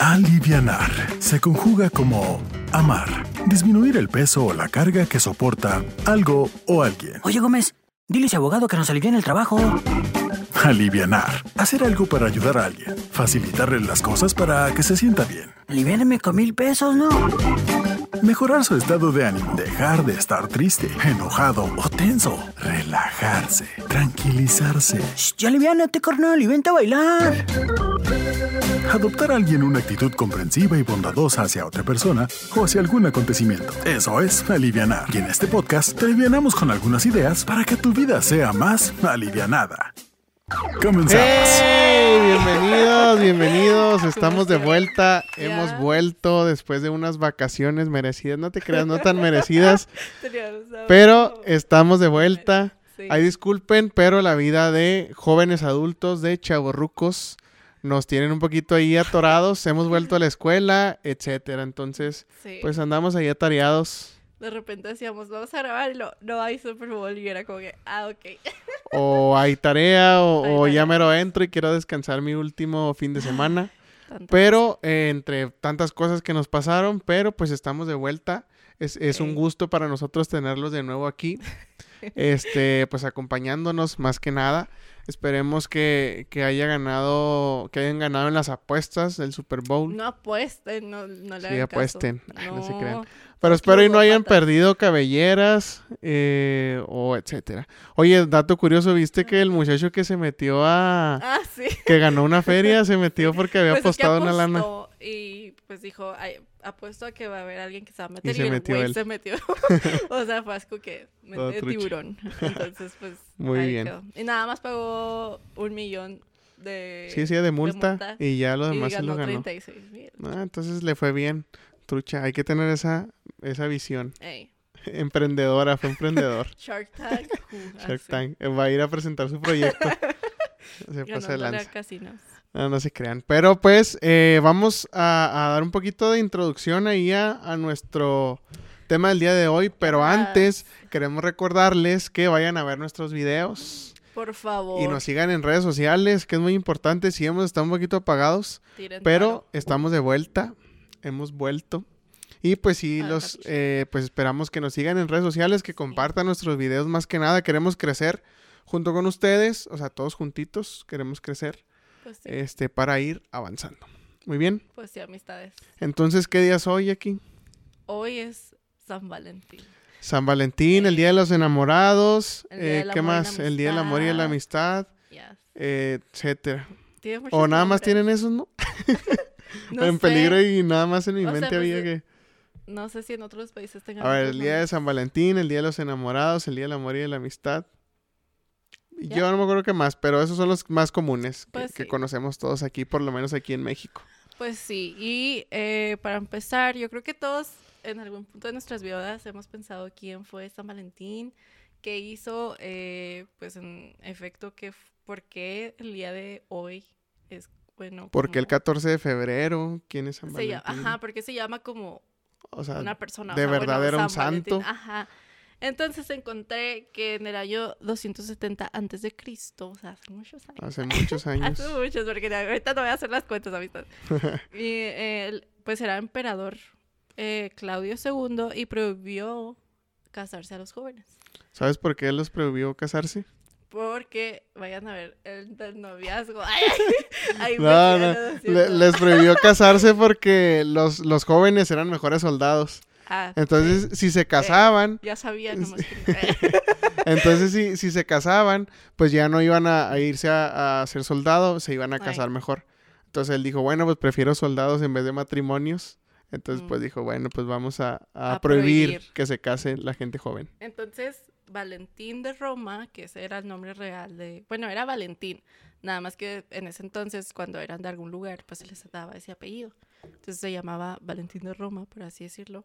Alivianar se conjuga como amar, disminuir el peso o la carga que soporta algo o alguien. Oye, Gómez, dile a ese abogado que nos aliviane el trabajo. Alivianar, hacer algo para ayudar a alguien, facilitarle las cosas para que se sienta bien. Aliviáname con mil pesos, ¿no? Mejorar su estado de ánimo, dejar de estar triste, enojado o tenso, relajarse, tranquilizarse. Shh, ya aliviánate, carnal, y vente a bailar. Adoptar a alguien una actitud comprensiva y bondadosa hacia otra persona o hacia algún acontecimiento. Eso es alivianar. Y en este podcast te alivianamos con algunas ideas para que tu vida sea más alivianada. Comenzamos. ¡Hey! Bienvenidos, bienvenidos. Estamos de vuelta. Hemos vuelto después de unas vacaciones merecidas. No te creas, no tan merecidas. Pero estamos de vuelta. Sí. Ay, disculpen, pero la vida de jóvenes adultos, de chavorrucos, nos tienen un poquito ahí atorados. Hemos vuelto a la escuela, etcétera. Entonces, Sí. pues andamos ahí atareados. De repente decíamos, vamos a grabar y lo, no hay Super Bowl y era como que, ah, ok. O hay tarea, o, Hay o ya tarea. mero entro y quiero descansar mi último fin de semana. Pero eh, entre tantas cosas que nos pasaron, pero pues estamos de vuelta. Es, es un gusto para nosotros tenerlos de nuevo aquí. Este, pues acompañándonos más que nada. Esperemos que, que haya ganado, que hayan ganado en las apuestas del Super Bowl. No apuesten, no, no le Sí, hagan caso. apuesten. Ay, no se crean. Pero espero y no hayan perdido cabelleras eh, o etcétera. Oye, dato curioso, ¿viste que el muchacho que se metió a... Ah, sí. que ganó una feria se metió porque había Pues es que apostado una lana? Y pues dijo, "Ay, apuesto a que va a haber alguien que se va a meter. Y, se el metió güey él. se metió. o sea, fue así como que trucha. tiburón. Entonces, pues. Muy bien. quedó. Y nada más pagó un millón de. Sí, sí, de multa, multa. y ya lo y demás se lo ganó. 36 mil. Ah, entonces le fue bien. Trucha, hay que tener esa, esa visión. Ey, Emprendedora, fue emprendedor. Shark Tank. uh, Shark. Tank. eh, Va a ir a presentar su proyecto. se pasa de lanza. casinos. No, no se crean. Pero pues eh, vamos a, a dar un poquito de introducción ahí a, a nuestro tema del día de hoy. Pero antes queremos recordarles que vayan a ver nuestros videos Por favor. y nos sigan en redes sociales, que es muy importante. Si hemos estado un poquito apagados, tiren pero paro. estamos de vuelta. Hemos vuelto. Y pues sí, Ah, los, eh, pues esperamos que nos sigan en redes sociales, que compartan nuestros videos más que nada. Queremos crecer junto con ustedes, o sea, todos juntitos queremos crecer Pues sí, este, para ir avanzando. Muy bien. pues sí, amistades. Entonces, ¿qué día es hoy aquí? Hoy es San Valentín. San Valentín, el Día de los Enamorados, eh, ¿qué más? El Día del Amor y la Amistad, Yes. eh, etcétera. O nada más tienen esos, ¿no? No en sé, peligro y nada más en mi O mente había que... No sé si en otros países tengan. A ver, el Día de. San Valentín, el Día de los Enamorados, el Día del Amor y de la Amistad. Ya. Yo no me acuerdo qué más, pero esos son los más comunes que, Pues que sí. conocemos todos aquí, por lo menos aquí en México. Pues sí, y eh, para empezar, yo creo que todos en algún punto de nuestras vidas hemos pensado quién fue San Valentín, qué hizo, eh, pues en efecto, que, por qué el día de hoy es bueno. Porque el como- 14 de febrero, ¿quién es San se llama- Valentín? Ajá, porque se llama como o sea, una persona. o de bueno, verdad era un San Valentín, santo. Ajá. Entonces encontré que en el año 270 antes de Cristo, o sea, hace muchos años. hace muchos años. Hace muchos, porque ahorita no voy a hacer las cuentas, amistad. y él, pues era emperador eh, Claudio II y prohibió casarse a los jóvenes. ¿Sabes por qué él los prohibió casarse? Porque, vayan a ver, el del noviazgo. Ay, ay, No, no, le- les prohibió casarse porque los, los jóvenes eran mejores soldados. Ah, Entonces, si se casaban, ya sabía, nomás que- entonces si, si se casaban, pues ya no iban a, a irse a, a ser soldados, se iban a Ay. casar mejor. Entonces él dijo, bueno, pues prefiero soldados en vez de matrimonios. Entonces, pues Mm. dijo, bueno, pues vamos a, a A prohibir, prohibir. que se case la gente joven. Entonces, Valentín de Roma, que ese era el nombre real de... Bueno, era Valentín, nada más que en ese entonces, cuando eran de algún lugar, pues se les daba ese apellido. Entonces se llamaba Valentín de Roma, por así decirlo.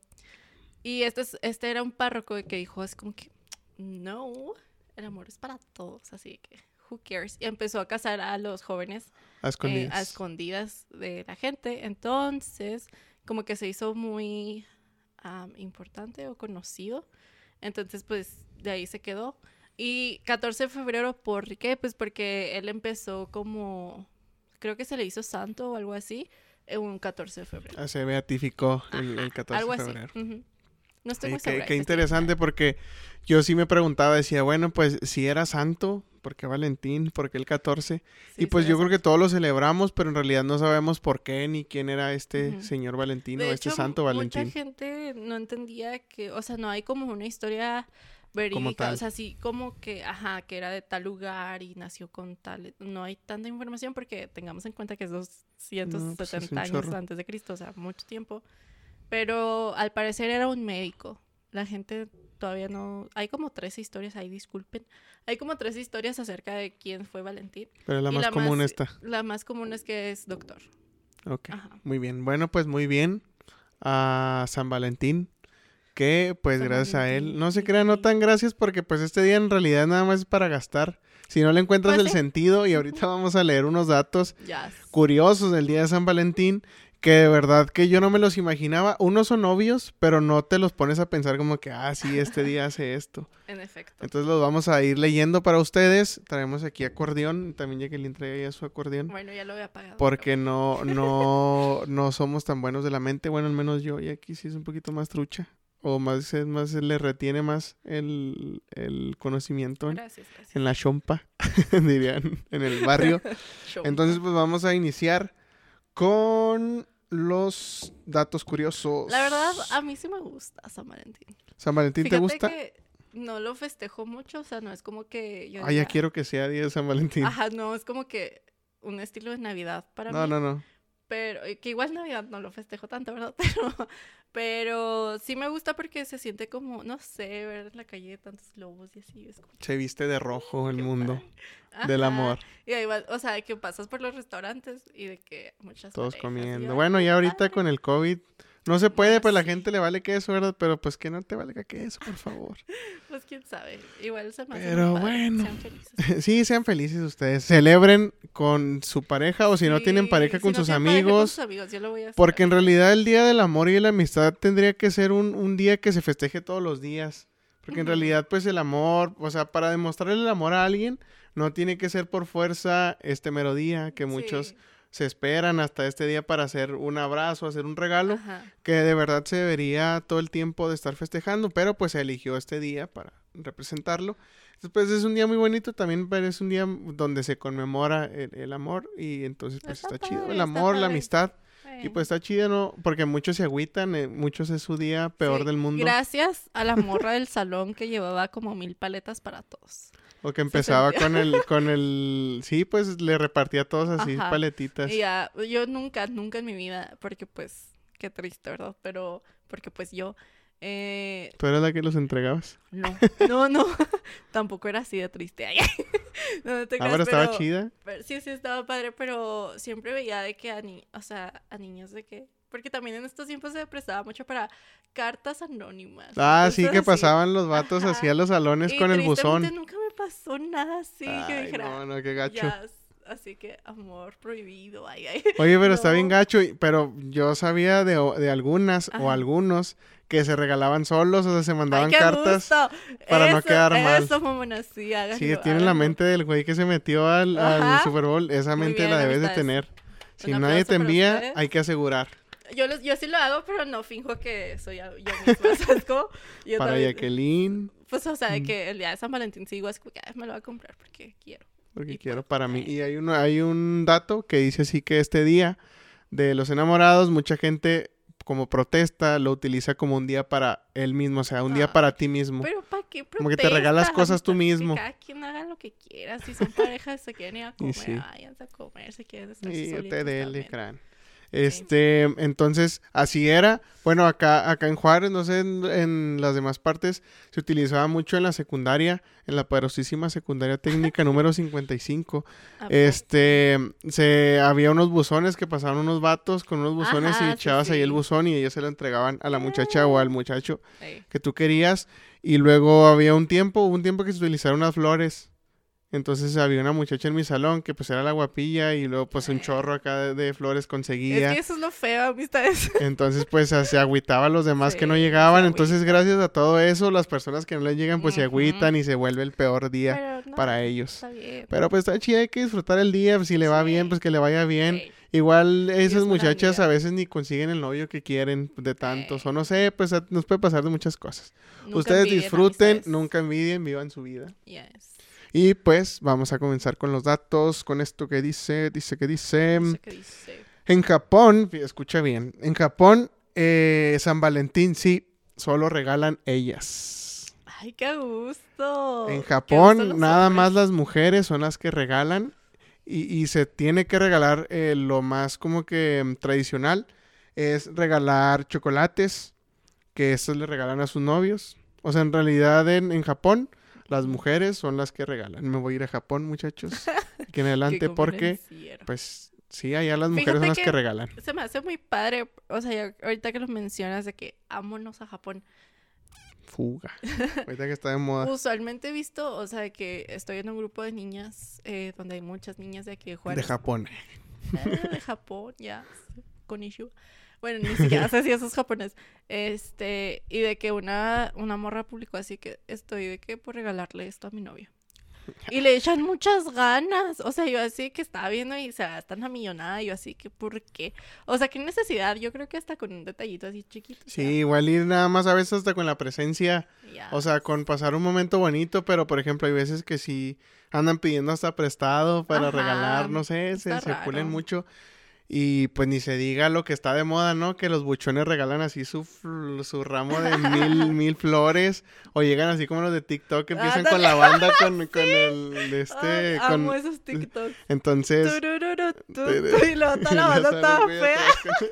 Y este, es- este era un párroco que dijo, es como que, no, el amor es para todos, así que, who cares? Y empezó a casar a los jóvenes A eh, escondidas. a escondidas de la gente. Entonces, como que se hizo muy am, importante o conocido. Entonces, pues de ahí se quedó. Y 14 de febrero, ¿por qué? Pues porque él empezó como creo que se le hizo santo o algo así, eh, un 14 de febrero. Ah, se beatificó el, el Ajá, 14 algo de así. febrero. ujú. No estoy muy qué, qué interesante porque yo sí me preguntaba, decía, bueno, pues si era santo, ¿por qué Valentín? ¿Por qué el 14? Sí, y pues yo creo que todos lo celebramos, pero en realidad no sabemos por qué ni quién era este Ujú. señor Valentín o De este hecho, santo Valentín. Mucha gente no entendía que, o sea, no hay como una historia verídica, o sea, sí, como que, ajá, que era de tal lugar y nació con tal, no hay tanta información porque tengamos en cuenta que es 270 pues, es años antes de Cristo, o sea, mucho tiempo. Pero al parecer era un médico. La gente todavía no, hay como tres historias ahí, disculpen. Hay como tres historias acerca de quién fue Valentín. Pero la más la común más- está. La más común es que es doctor. Ok, Ajá. muy bien. Bueno, pues muy bien a San Valentín. Que pues gracias a él, no se crean, no tan gracias porque pues este día en realidad nada más es para gastar. Si no le encuentras Pues el sí. sentido y ahorita vamos a leer unos datos Ya. curiosos del día de San Valentín que de verdad que yo no me los imaginaba. Unos son obvios, pero no te los pones a pensar como que, ah, sí, este día hace esto. En efecto. Entonces los vamos a ir leyendo para ustedes. Traemos aquí acordeón. También Jacqueline trae ya su acordeón. Bueno, ya lo había apagado. Porque no, no, no somos tan buenos de la mente. Bueno, al menos yo. Y aquí sí es un poquito más trucha. O más, es más le retiene más el, el conocimiento en, Gracias, gracias. en la chompa, dirían, en el barrio. Entonces, pues vamos a iniciar con los datos curiosos. La verdad, a mí sí me gusta San Valentín. ¿San Valentín te gusta? que no lo festejo mucho, o sea, no es como que yo Ah, ya quiero que sea día de San Valentín. Ajá, no, es como que un estilo de Navidad para no, mí. no, no. Pero, eh, que igual Navidad no lo festejo tanto, ¿verdad? Pero, pero sí me gusta porque se siente como, no sé, ver en la calle tantos globos y así. Es como, Se viste de rojo el mundo del amor. Y va- o sea, que pasas por los restaurantes y de que muchas Todos y comiendo. Bueno, "Ay, ya qué ahorita padre". con el COVID no se puede, pues la gente le vale queso, ¿verdad? Pero pues que no te valga queso, por favor. Pues quién sabe. Igual se me Pero padre, bueno. Sean felices. sí, sean felices ustedes. Celebren con su pareja o si no tienen pareja con sus pareja con amigos. sus amigos, yo lo voy a hacer. Porque en realidad el Día del Amor y la Amistad tendría que ser un, un día que se festeje todos los días. Porque en realidad pues el amor, o sea, para demostrarle el amor a alguien, no tiene que ser por fuerza este mero día, que muchos Sí. Se esperan hasta este día para hacer un abrazo, hacer un regalo, Ajá. que de verdad se debería todo el tiempo de estar festejando, pero pues se eligió este día para representarlo. Después es un día muy bonito, también pero es un día donde se conmemora el, el amor y entonces pues Está está, chido, el amor, la amistad. Y pues está chido, ¿no? Porque muchos se agüitan, eh, muchos es su día peor Sí, del mundo. Gracias a la morra del salón que llevaba como mil paletas para todos. O que empezaba con el, con el, sí, pues le repartía a todos así Ajá. paletitas. Y ya, yo nunca, nunca en mi vida, porque pues, qué triste, ¿verdad? Pero, porque pues yo, eh, ¿Tú eras la que los entregabas? no, no, no, tampoco era así de triste. No, no te Ah, creas, pero estaba pero- chida. pero sí, sí, estaba padre, pero siempre veía de que a, ni o sea, a niños de que, porque también en estos tiempos se prestaba mucho para cartas anónimas. Ah, sí, que así. pasaban los vatos Ajá. así a los salones Y con el buzón. nunca me pasó nada así que dijera, no, no, qué gacho. "Ya, así que amor prohibido, ay, ay. Oye, pero está bien gacho, pero yo sabía de, de algunas o algunos que se regalaban solos, o sea, se mandaban Ay, cartas. gusto. para no quedar mal. Eso, mamona, sí, Sí, tienen la mente del güey que se metió al. Super Bowl. Esa mente bien, la debes de tener. Si nadie te envía, hay que asegurar. Yo, los- yo sí lo hago, pero no finjo que soy yo misma, ¿sabes cómo? Yo Para también- Jacqueline, Pues, o sea, de Mm. que el día de San Valentín sí digo, es como que "Ay, me lo voy a comprar porque quiero. porque Y quiero pues, para mí. Y hay, uno, hay un dato que dice así que este día de los enamorados, mucha gente como protesta lo utiliza como un día para él mismo, o sea, un día para ti mismo. Pero ¿para qué Como que te regalas cosas tú Que mismo. cada quien haga lo que quiera. Si son parejas, se quieren ir a comer, sí. a comer. Si quieren estar Y solitos te dele, crán. Este, entonces, así era. Bueno, acá, acá en Juárez, no sé, en, en las demás partes, se utilizaba mucho en la secundaria, en la poderosísima secundaria técnica número 55. ¿A poco? Este, se, había unos buzones que pasaban unos vatos con unos buzones Ajá, y sí, echabas ahí el buzón y ellos se lo entregaban a la muchacha o al muchacho Ey. que tú querías. Y luego había un tiempo, hubo un tiempo que se utilizaron unas flores Entonces había una muchacha en mi salón que pues era la guapilla y luego pues un chorro acá de, de flores conseguía. Es que eso es lo feo, amistades. Entonces, pues se agüitaba a los demás que no llegaban. Entonces, gracias a todo eso, las personas que no les llegan, pues se agüitan y se vuelve el peor día no, para ellos. Está bien. Pero pues está chido, hay que disfrutar el día. pues, Si le va Sí. bien, pues que le vaya bien. Igual esas muchachas a veces ni consiguen el novio que quieren de tantos. O no sé, pues nos puede pasar de muchas cosas. nunca Ustedes disfruten, amistades. nunca envidien, vivan su vida. Yes. Y pues vamos a comenzar con los datos, con esto que dice, dice que dice... Sé qué dice. En Japón, escucha bien, en Japón, eh, San Valentín sí, solo regalan ellas. Ay, qué gusto. En Japón, gusto nada más las mujeres son las que regalan y, y se tiene que regalar eh, lo más como que mm, tradicional, es regalar chocolates, que estos le regalan a sus novios. O sea, en realidad en, en Japón, las mujeres son las que regalan. Me voy a ir a Japón, muchachos, aquí en adelante, porque, pues, sí, allá las mujeres Fíjate son las que que- regalan. Se me hace muy padre, o sea, ahorita que lo mencionas de que ámonos a Japón. Fuga. Ahorita que está de moda. Usualmente he visto, o sea, de que estoy en un grupo de niñas eh, donde hay muchas niñas de aquí de De Juárez. Japón. Ah, de Japón, ya. Con Bueno, ni siquiera sé si eso es japonés. Este, y de que una, una morra publicó así que estoy de que por regalarle esto a mi novio. Y le echan muchas ganas. O sea, yo así que estaba viendo y se gastan la millonada. Yo así que, ¿por qué? O sea, ¿qué necesidad? Yo creo que hasta con un detallito así chiquito. Sí, igual ir nada más a veces hasta con la presencia, o sea, con pasar un momento bonito, pero por ejemplo hay veces que sí andan pidiendo hasta prestado para Ajá, regalar, no sé, se, se pulen mucho. Y pues ni se diga lo que está de moda, ¿no? Que los buchones regalan así su, su ramo de mil, mil flores. O llegan así como los de TikTok que empiezan con la banda, con, con el, este, Ay, con... amo esos TikToks. Entonces... Turururu, tu, Tere- tu, y la banda toda fea. Sí.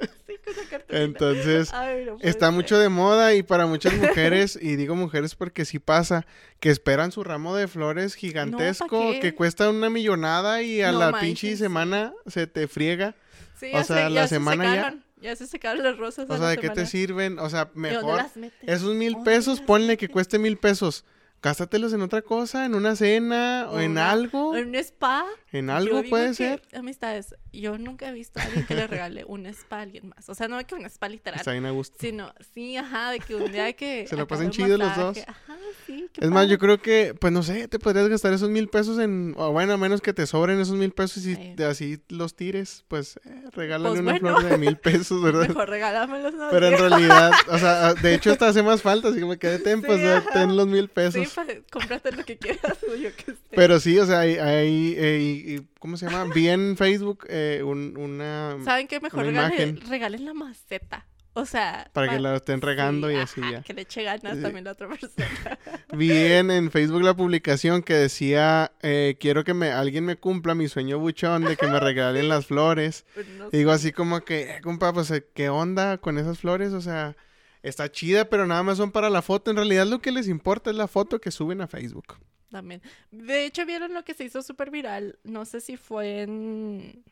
Entonces... Ay, no Está ser. mucho de moda y para muchas mujeres, y digo mujeres porque sí pasa, que esperan su ramo de flores gigantesco que cuesta una millonada y a No la manches, pinche sí. semana se te friega. Sí, o ya sea, se- la ya se semana ya- secaron, ya. se secaron las rosas. O sea, ¿de qué te sirven? O sea, ¿Y dónde mejor las metes? esos mil ¿Dónde pesos, las ponle que cueste mil pesos. Gástatelos en otra cosa, en una cena o en Una- algo. En un spa. En algo puede ser. Amistades, yo nunca he visto a alguien que le regale un spa a alguien más. O sea, no de que un spa literal. Está bien a gusto. Sino, sí, ajá, de que un día hay que. Se lo pasen chido los dos. Ajá, sí. Es más, yo creo que, pues no sé, te podrías gastar esos mil pesos en, o bueno, a menos que te sobren esos mil pesos y Sí. así los tires, pues eh, regálale Pues una bueno. flor de mil pesos, ¿verdad? Mejor regálamelos, ¿no? Pero en realidad, o sea, de hecho hasta hace más falta, así que me quedé ten, pues Sí, ajá. ten los mil Sí, pesos. pa- cómprate lo que quieras o yo que sé. Pero sí, o sea, hay, hay, eh, y- y- ¿cómo se llama? Vi en Facebook eh, un- una, ¿Saben qué? Mejor regalen, regalen la maceta. O sea... para que la estén regando sí, y así ajá, ya. Que le eche ganas Sí. también la otra persona. Vi en, en Facebook la publicación que decía, eh, quiero que me, alguien me cumpla mi sueño buchón de que me regalen las flores. Pues no digo así como que, eh, compa, pues, eh, ¿qué onda con esas flores? O sea, está chida, pero nada más son para la foto. En realidad lo que les importa es la foto que suben a Facebook. También. De hecho, ¿vieron lo que se hizo súper viral? No sé si fue en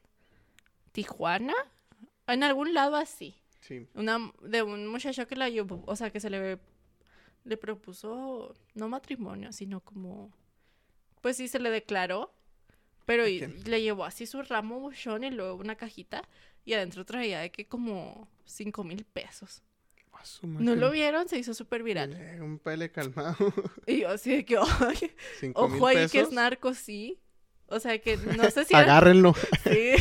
Tijuana. En algún lado así. Sí. Una, de un muchacho que la llevó, o sea, que se le, le propuso, no matrimonio, sino como, pues sí, se le declaró, pero y- le llevó así su ramo buchón y luego una cajita y adentro traía de que como cinco mil pesos. ¿No lo vieron? Se hizo súper viral. Un pele calmado. Y yo así de que, ojo ahí que es narco, sí. O sea, que no sé si Agárrenlo. Sí,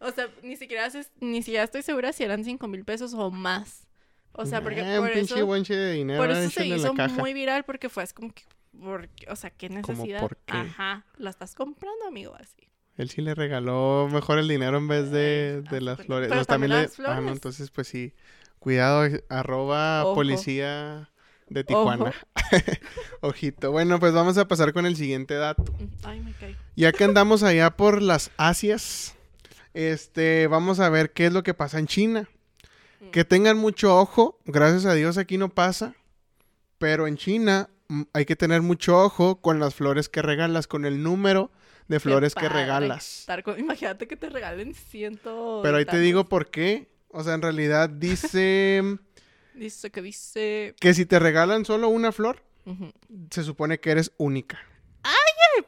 o sea, ni siquiera, ni siquiera estoy segura si eran cinco mil pesos o más. O sea, porque Eh, un por pinche eso, de dinero. por eso se hizo muy viral porque fue así como que, porque, o sea, qué ¿Cómo necesidad. por qué? Ajá, la estás comprando, amigo, así. Él sí le regaló mejor el dinero en vez de, de las flores. Pero No, también le- las Ah, no, flores. entonces pues sí. Cuidado, arroba Ojo. policía de Tijuana. Ojito. Bueno, pues vamos a pasar con el siguiente dato. Mm, Ay, me caigo. Ya que andamos allá por las Asias, este, vamos a ver qué es lo que pasa en China. Mm. Que tengan mucho ojo, gracias a Dios aquí no pasa, pero en China mm, hay que tener mucho ojo con las flores que regalas, con el número de flores que regalas. con- imagínate que te regalen ciento. Pero ahí te digo por qué. O sea, en realidad dice Dice que dice. que si te regalan solo una flor, se supone que eres única.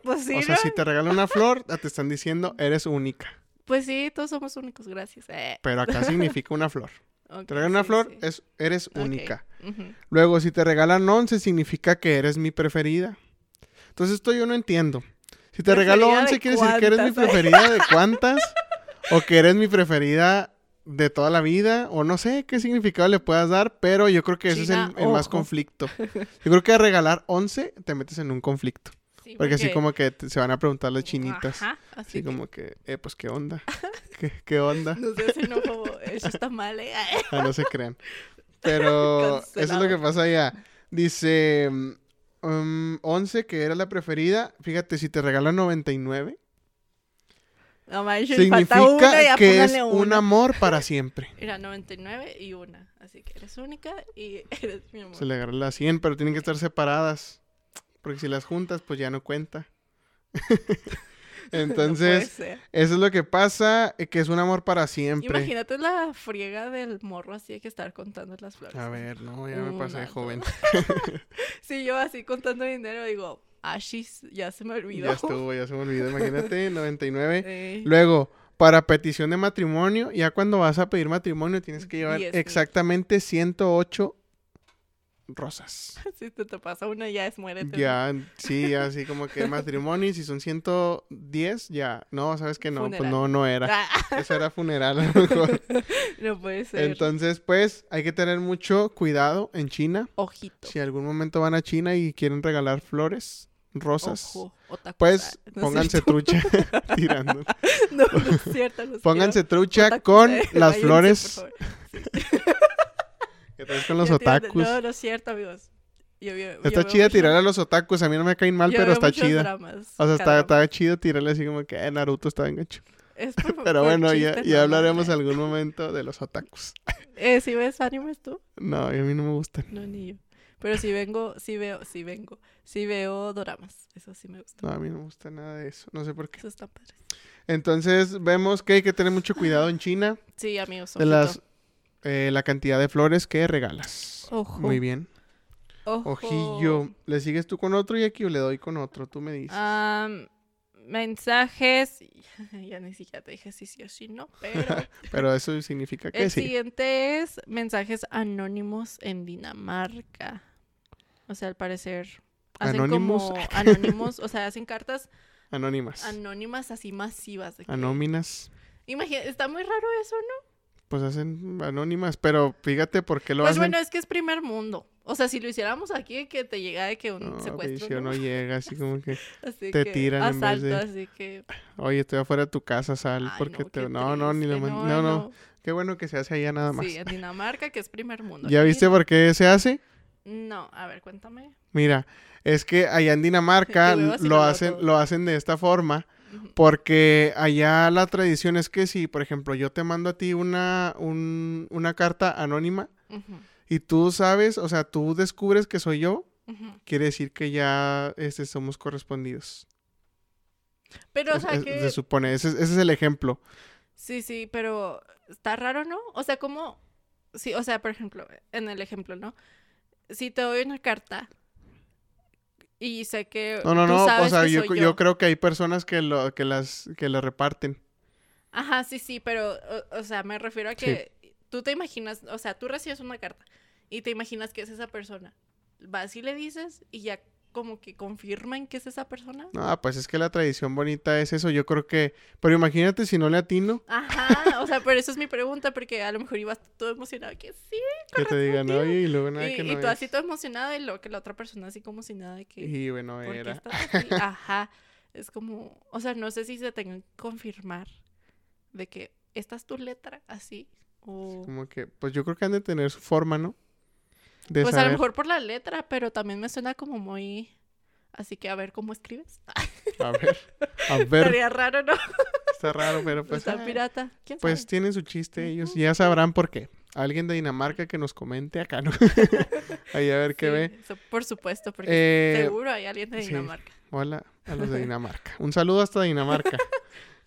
pues sí, O sea, si te regalan una flor, te están diciendo, eres única. Pues sí, todos somos únicos, gracias. Eh, Pero acá significa una flor. Te regalan una sí, flor, sí. es, eres única. Luego, si te regalan 11, significa que eres mi preferida. Entonces, esto yo no entiendo. Si te regalo ¿Preferida 11, de quiere decir que eres mi cuántas? preferida de cuántas. o que eres mi preferida de toda la vida. O no sé qué significado le puedas dar. Pero yo creo que ese China, es el, el más conflicto. Yo creo que a regalar 11 te metes en un conflicto. Sí, Porque así como que te- se van a preguntar las chinitas. Ajá, así Así que- como que, eh, pues, ¿qué onda? ¿Qué, qué onda? No sé si no, como, eso está mal, ¿eh? Ah, no se crean. Pero eso es lo que pasa allá. Dice mm, 11, que era la preferida. Fíjate, si te regalan 99, No manches, falta una, significa ya que es póngale un una. amor para siempre. Era 99 y una. Así que eres única y eres mi amor. Se le agarra la 100, pero tienen que estar separadas. Porque si las juntas, pues ya no cuenta. Entonces, eso es lo que pasa, eh, que es un amor para siempre. Imagínate la friega del morro así de que estar contando las flores. A ver, no, ya me Una, pasé, dos. joven. Si yo así contando dinero digo, ashis, ya se me olvidó. Ya estuvo, ya se me olvidó. Imagínate, 99. Eh, Luego, para petición de matrimonio, ya cuando vas a pedir matrimonio tienes que llevar Diez exactamente 108 rosas. si te, te pasa una ya es muérete. Ya, sí, ya así como que matrimonio, y si son 110, ya. No, sabes que no, pues no, no era. Ah, Eso era funeral a lo mejor. no puede ser. Entonces, pues, hay que tener mucho cuidado en China. Ojito. Si algún momento van a China y quieren regalar flores, rosas, Ojo, pues Ah, no es pónganse trucha tirando. No, no es cierto. los Pónganse quiero. trucha Otakus, con eh, las váyanse, flores. que traes con los tiran- otakus. No, no es cierto, amigos. Yo, yo- yo Está chida mucho- tirar a los otakus. A mí no me caen mal, yo pero está chida. dramas O sea, está, está chido tirarle así como que eh, Naruto está bien gacho. Es por- Pero por bueno, ya, ya no, hablaremos no, algún momento de los otakus. Eh, ¿sí ves animes tú? No, a mí no me gustan. No, ni yo. Pero si vengo, sí veo, sí vengo. Sí veo doramas. Eso sí me gusta. No, a mí no me gusta nada de eso. No sé por qué. Eso está padre. Entonces, vemos que hay que tener mucho cuidado en China Sí, amigos. de las eh, la cantidad de flores que regalas. Ojo. Muy bien. Ojo. Ojillo. ¿Le sigues tú con otro y aquí o le doy con otro? Tú me dices. Am, mensajes. Ya ni siquiera te dije si sí o si no, pero Pero eso significa que el sí. siguiente es mensajes anónimos en Dinamarca. O sea, al parecer hacen ¿Anónimos? como anónimos, o sea, hacen cartas Anónimas. anónimas así masivas. de que- Anóminas. Imagina, está muy raro eso, ¿no? Pues hacen anónimas, pero fíjate por qué lo Pues hacen. bueno, es que es primer mundo. O sea, si lo hiciéramos aquí, que te llega de que un No, secuestro, ¿no? no llega, así como que, Así te que tiran en vez asalto, de- así que... oye, estoy afuera de tu casa, sal, ay, porque no, te... No, no, ni lo... man- No, no, qué bueno que se hace allá nada más. Sí, en Dinamarca, que es primer mundo. ¿Ya viste por qué se hace? No, a ver, cuéntame. Mira, es que allá en Dinamarca lo hacen, todo. lo hacen de esta forma, porque allá la tradición es que si, por ejemplo, yo te mando a ti una, un- una carta anónima y tú sabes, o sea, tú descubres que soy yo, quiere decir que ya este, somos correspondidos. Pero, o sea, es- que... Se supone, ese, es- ese es el ejemplo. Sí, sí, pero está raro, ¿no? O sea, como... Sí, o sea, por ejemplo, en el ejemplo, ¿no? Si te doy una carta y sé que No, no, tú no, o sea, que yo, soy yo creo que hay personas que lo, que las, que reparten. Ajá, sí, sí, pero, o, o sea, me refiero a que tú te imaginas, o sea, tú recibes una carta y te imaginas que es esa persona. Vas y le dices y ya como que confirman que es esa persona. No, pues es que la tradición bonita es eso, yo creo que, pero imagínate si no le atino, Ajá, o sea, pero eso es mi pregunta, porque a lo mejor ibas todo emocionado que sí, que te digan, correspondido". oye, y luego nada y, que y no tú así todo emocionado y luego que la otra persona así como si nada de que... Y bueno, ¿por qué era. Ajá, es como, o sea, no sé si se tengan que confirmar de que esta es tu letra, así, o... Como que, pues yo creo que han de tener su forma, ¿no? De Pues a lo mejor por la letra, pero también me suena como muy... Así que a ver cómo escribes. A ver, a ver, Estaría raro, ¿no? está raro, pero pues, Está ah, pirata. ¿Quién pues sabe? tienen su chiste ellos, ya sabrán por qué. Alguien de Dinamarca que nos comente acá, ¿no? Ahí a ver qué Sí, ve. eso por supuesto, porque Eh, seguro hay alguien de sí. Dinamarca. Hola a los de Dinamarca. Un saludo hasta Dinamarca.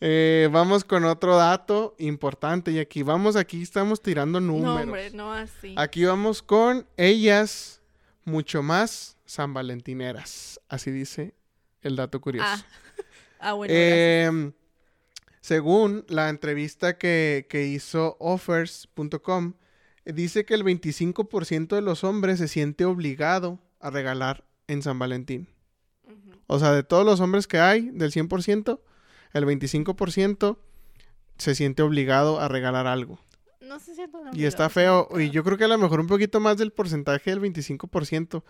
Eh, vamos con otro dato importante y aquí vamos, aquí estamos tirando números. No, hombre, no así. Aquí vamos con ellas mucho más San Valentineras. Así dice el dato curioso. Ah, ah bueno. Em, según la entrevista que, que hizo offers.com, dice que el 25% de los hombres se siente obligado a regalar en San Valentín. O sea, de todos los hombres que hay, del 100%, el 25% se siente obligado a regalar algo. No se siente Y está feo. Y yo creo que a lo mejor un poquito más del porcentaje del 25%.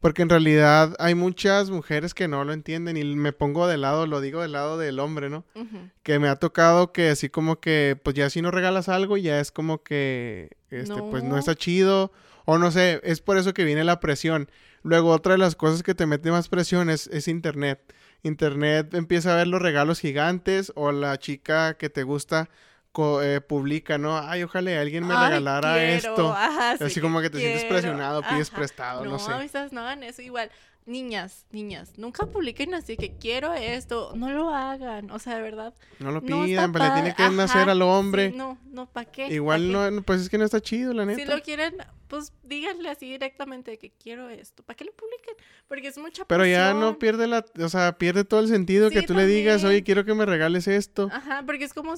Porque en realidad hay muchas mujeres que no lo entienden. Y me pongo de lado, lo digo del lado del hombre, ¿no? Que me ha tocado que así como que, pues ya si no regalas algo, ya es como que, este, pues no No. está chido. O no sé, es por eso que viene la presión. Luego otra de las cosas que te mete más presión es, es internet. Internet empieza a ver los regalos gigantes o la chica que te gusta eh, publica, ¿no? Ay, ojalá alguien me Ay, regalara quiero, esto. ajá, sí Así como que te sientes presionado, pides ajá. prestado, no sé. amistades, no hagan eso igual. Niñas, niñas, nunca publiquen así que quiero esto, no lo hagan, o sea, de verdad. No lo no pidan, pues le tiene que padre, nacer ajá, al hombre. sí, no, no, ¿para qué? ¿Pa' Igual qué? no, pues es que no está chido, la neta. Si lo quieren, pues díganle así directamente que quiero esto. ¿Para qué lo publiquen? Porque es mucha Pero ya no pierde la, o sea, pierde todo el sentido que tú le digas, oye, quiero que me regales esto. Ajá, porque es como,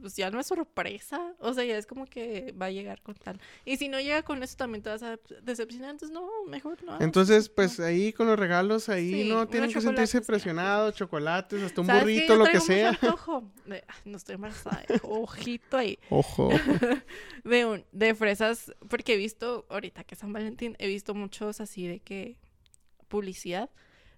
pues ya no es sorpresa. O sea, ya es como que va a llegar con tal. Y si no llega con eso, también te vas a decepcionar. Entonces, no, mejor no. Entonces, pues no. ahí con los regalos, ahí Sí, no tienen que sentirse presionados, chocolates, hasta un burrito, lo que sea. ay, no estoy embarazada. Ojito ahí. Ojo. De, un- de fresas, porque he visto, ahorita que San Valentín, he visto muchos así de que publicidad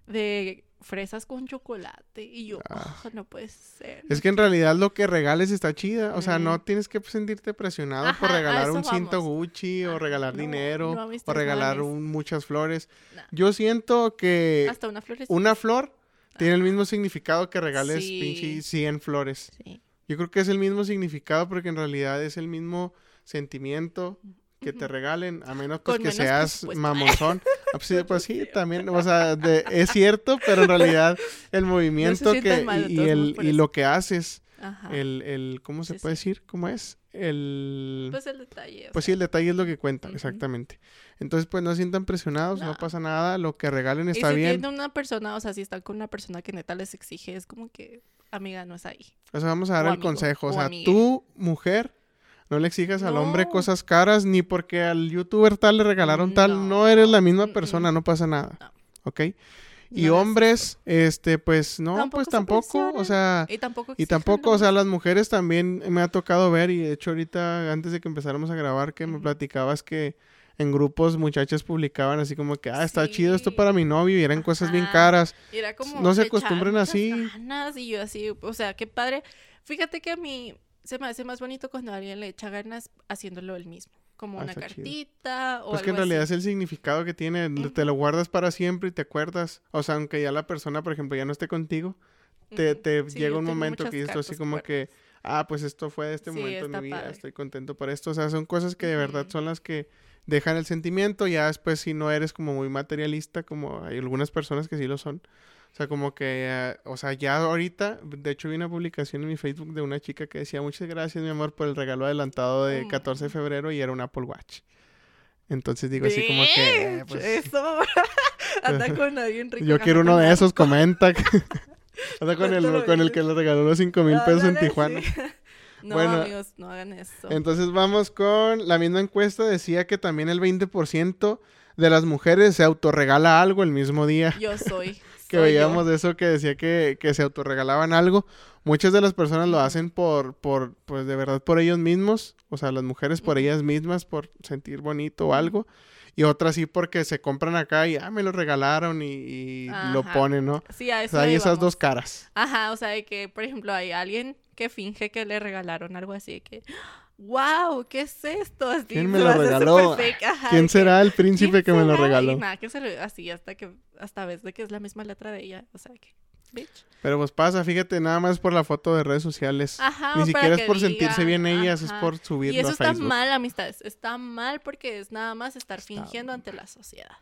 de fresas con chocolate. Y yo, Ah. "Ah, no puede ser. Es que en realidad lo que regales está chida. O sea, no tienes que sentirte presionado por Ajá, regalar un cinto. Gucci o Ajá, regalar no, dinero no, o regalar un- muchas flores. Nah. Yo siento que Hasta una una flor tiene el mismo significado que regales Sí. pinche 100 flores. Sí. Yo creo que es el mismo significado porque en realidad es el mismo sentimiento que te regalen, a menos pues que menos seas presupuesto. mamonzón. Ah, pues, sí, pues sí, también, o sea, de- es cierto, pero en realidad el movimiento que y, el, y lo que haces, Ajá. el, el, ¿cómo se Sí, puede sí. decir? ¿Cómo es? El... Pues el detalle. Pues sí, el detalle es lo que cuenta, exactamente. Entonces, pues no se sientan presionados, no No. pasa nada, lo que regalen y está si bien. tiene una persona, o sea, si están con una persona que neta les exige, es como que, amiga, no es ahí. O sea, vamos a dar O el amigo, consejo. O sea, tú, mujer, no le exijas al hombre cosas caras, ni porque al youtuber tal le regalaron tal, no, eres la misma Mm, mm. persona, no pasa nada. No. ¿Ok? Y hombres, este, pues no, Tampoco pues se tampoco, o sea, Y tampoco y tampoco, o sea, las mujeres también me ha tocado ver, y de hecho ahorita, antes de que empezáramos a grabar, que me platicabas que en grupos muchachas publicaban así como que, ah, está chido esto para mi novio, y eran cosas bien caras. Y era como no se acostumbren así. ganas, y yo así, o sea, qué padre. Fíjate que a mí se me hace más bonito cuando alguien le echa ganas haciéndolo él mismo. Como Ah, una chido. cartita o Pues que en realidad así. es el significado que tiene, te lo guardas para siempre y te acuerdas. O sea, aunque ya la persona, por ejemplo, ya no esté contigo, te, te Sí, llega un momento que tú así como que, ah, pues esto fue de este Sí, momento de mi vida, padre. estoy contento por esto. O sea, son cosas que de verdad son las que dejan el sentimiento. Ya después si no eres como muy materialista, como hay algunas personas que sí lo son. O sea, como que, eh, o sea, ya ahorita, de hecho vi una publicación en mi Facebook de una chica que decía, muchas gracias, mi amor, por el regalo adelantado de Mm. 14 de febrero y era un Apple Watch. Entonces digo así como que, eh, pues, Eso. Anda con alguien rico. yo quiero uno de esos, comenta. Anda con el, con el que le regaló los 5 mil pesos en Tijuana. sí. No, Bueno, amigos, no hagan eso. Entonces vamos con la misma encuesta. Decía que también el 20% de las mujeres se autorregala algo el mismo día. Yo soy. Que soy yo. veíamos de eso que decía que, que se autorregalaban algo. Muchas de las personas lo hacen por, por, pues de verdad por ellos mismos. O sea, las mujeres por ellas mismas, por sentir bonito o algo. Y otras sí porque se compran acá y, ah, me lo regalaron y, y lo ponen, ¿no? Sí, a O eso sea, hay esas dos caras. Ajá, o sea, de que, por ejemplo, hay alguien que finge que le regalaron algo así de que, wow, ¿qué es esto? Así, ¿Quién me lo regaló? ajá, ¿Quién será el príncipe ¿quién que me lo regaló? Nada, que se le- así hasta que, hasta ves de que es la misma letra de ella, o sea, que, bitch. Pero pues pasa, fíjate, nada más por la foto de redes sociales. Ajá, Ni siquiera es por sentirse bien ellas, es por subirlo Y eso a está Facebook. mal, amistades. Está mal porque es nada más estar Está fingiendo ante la sociedad.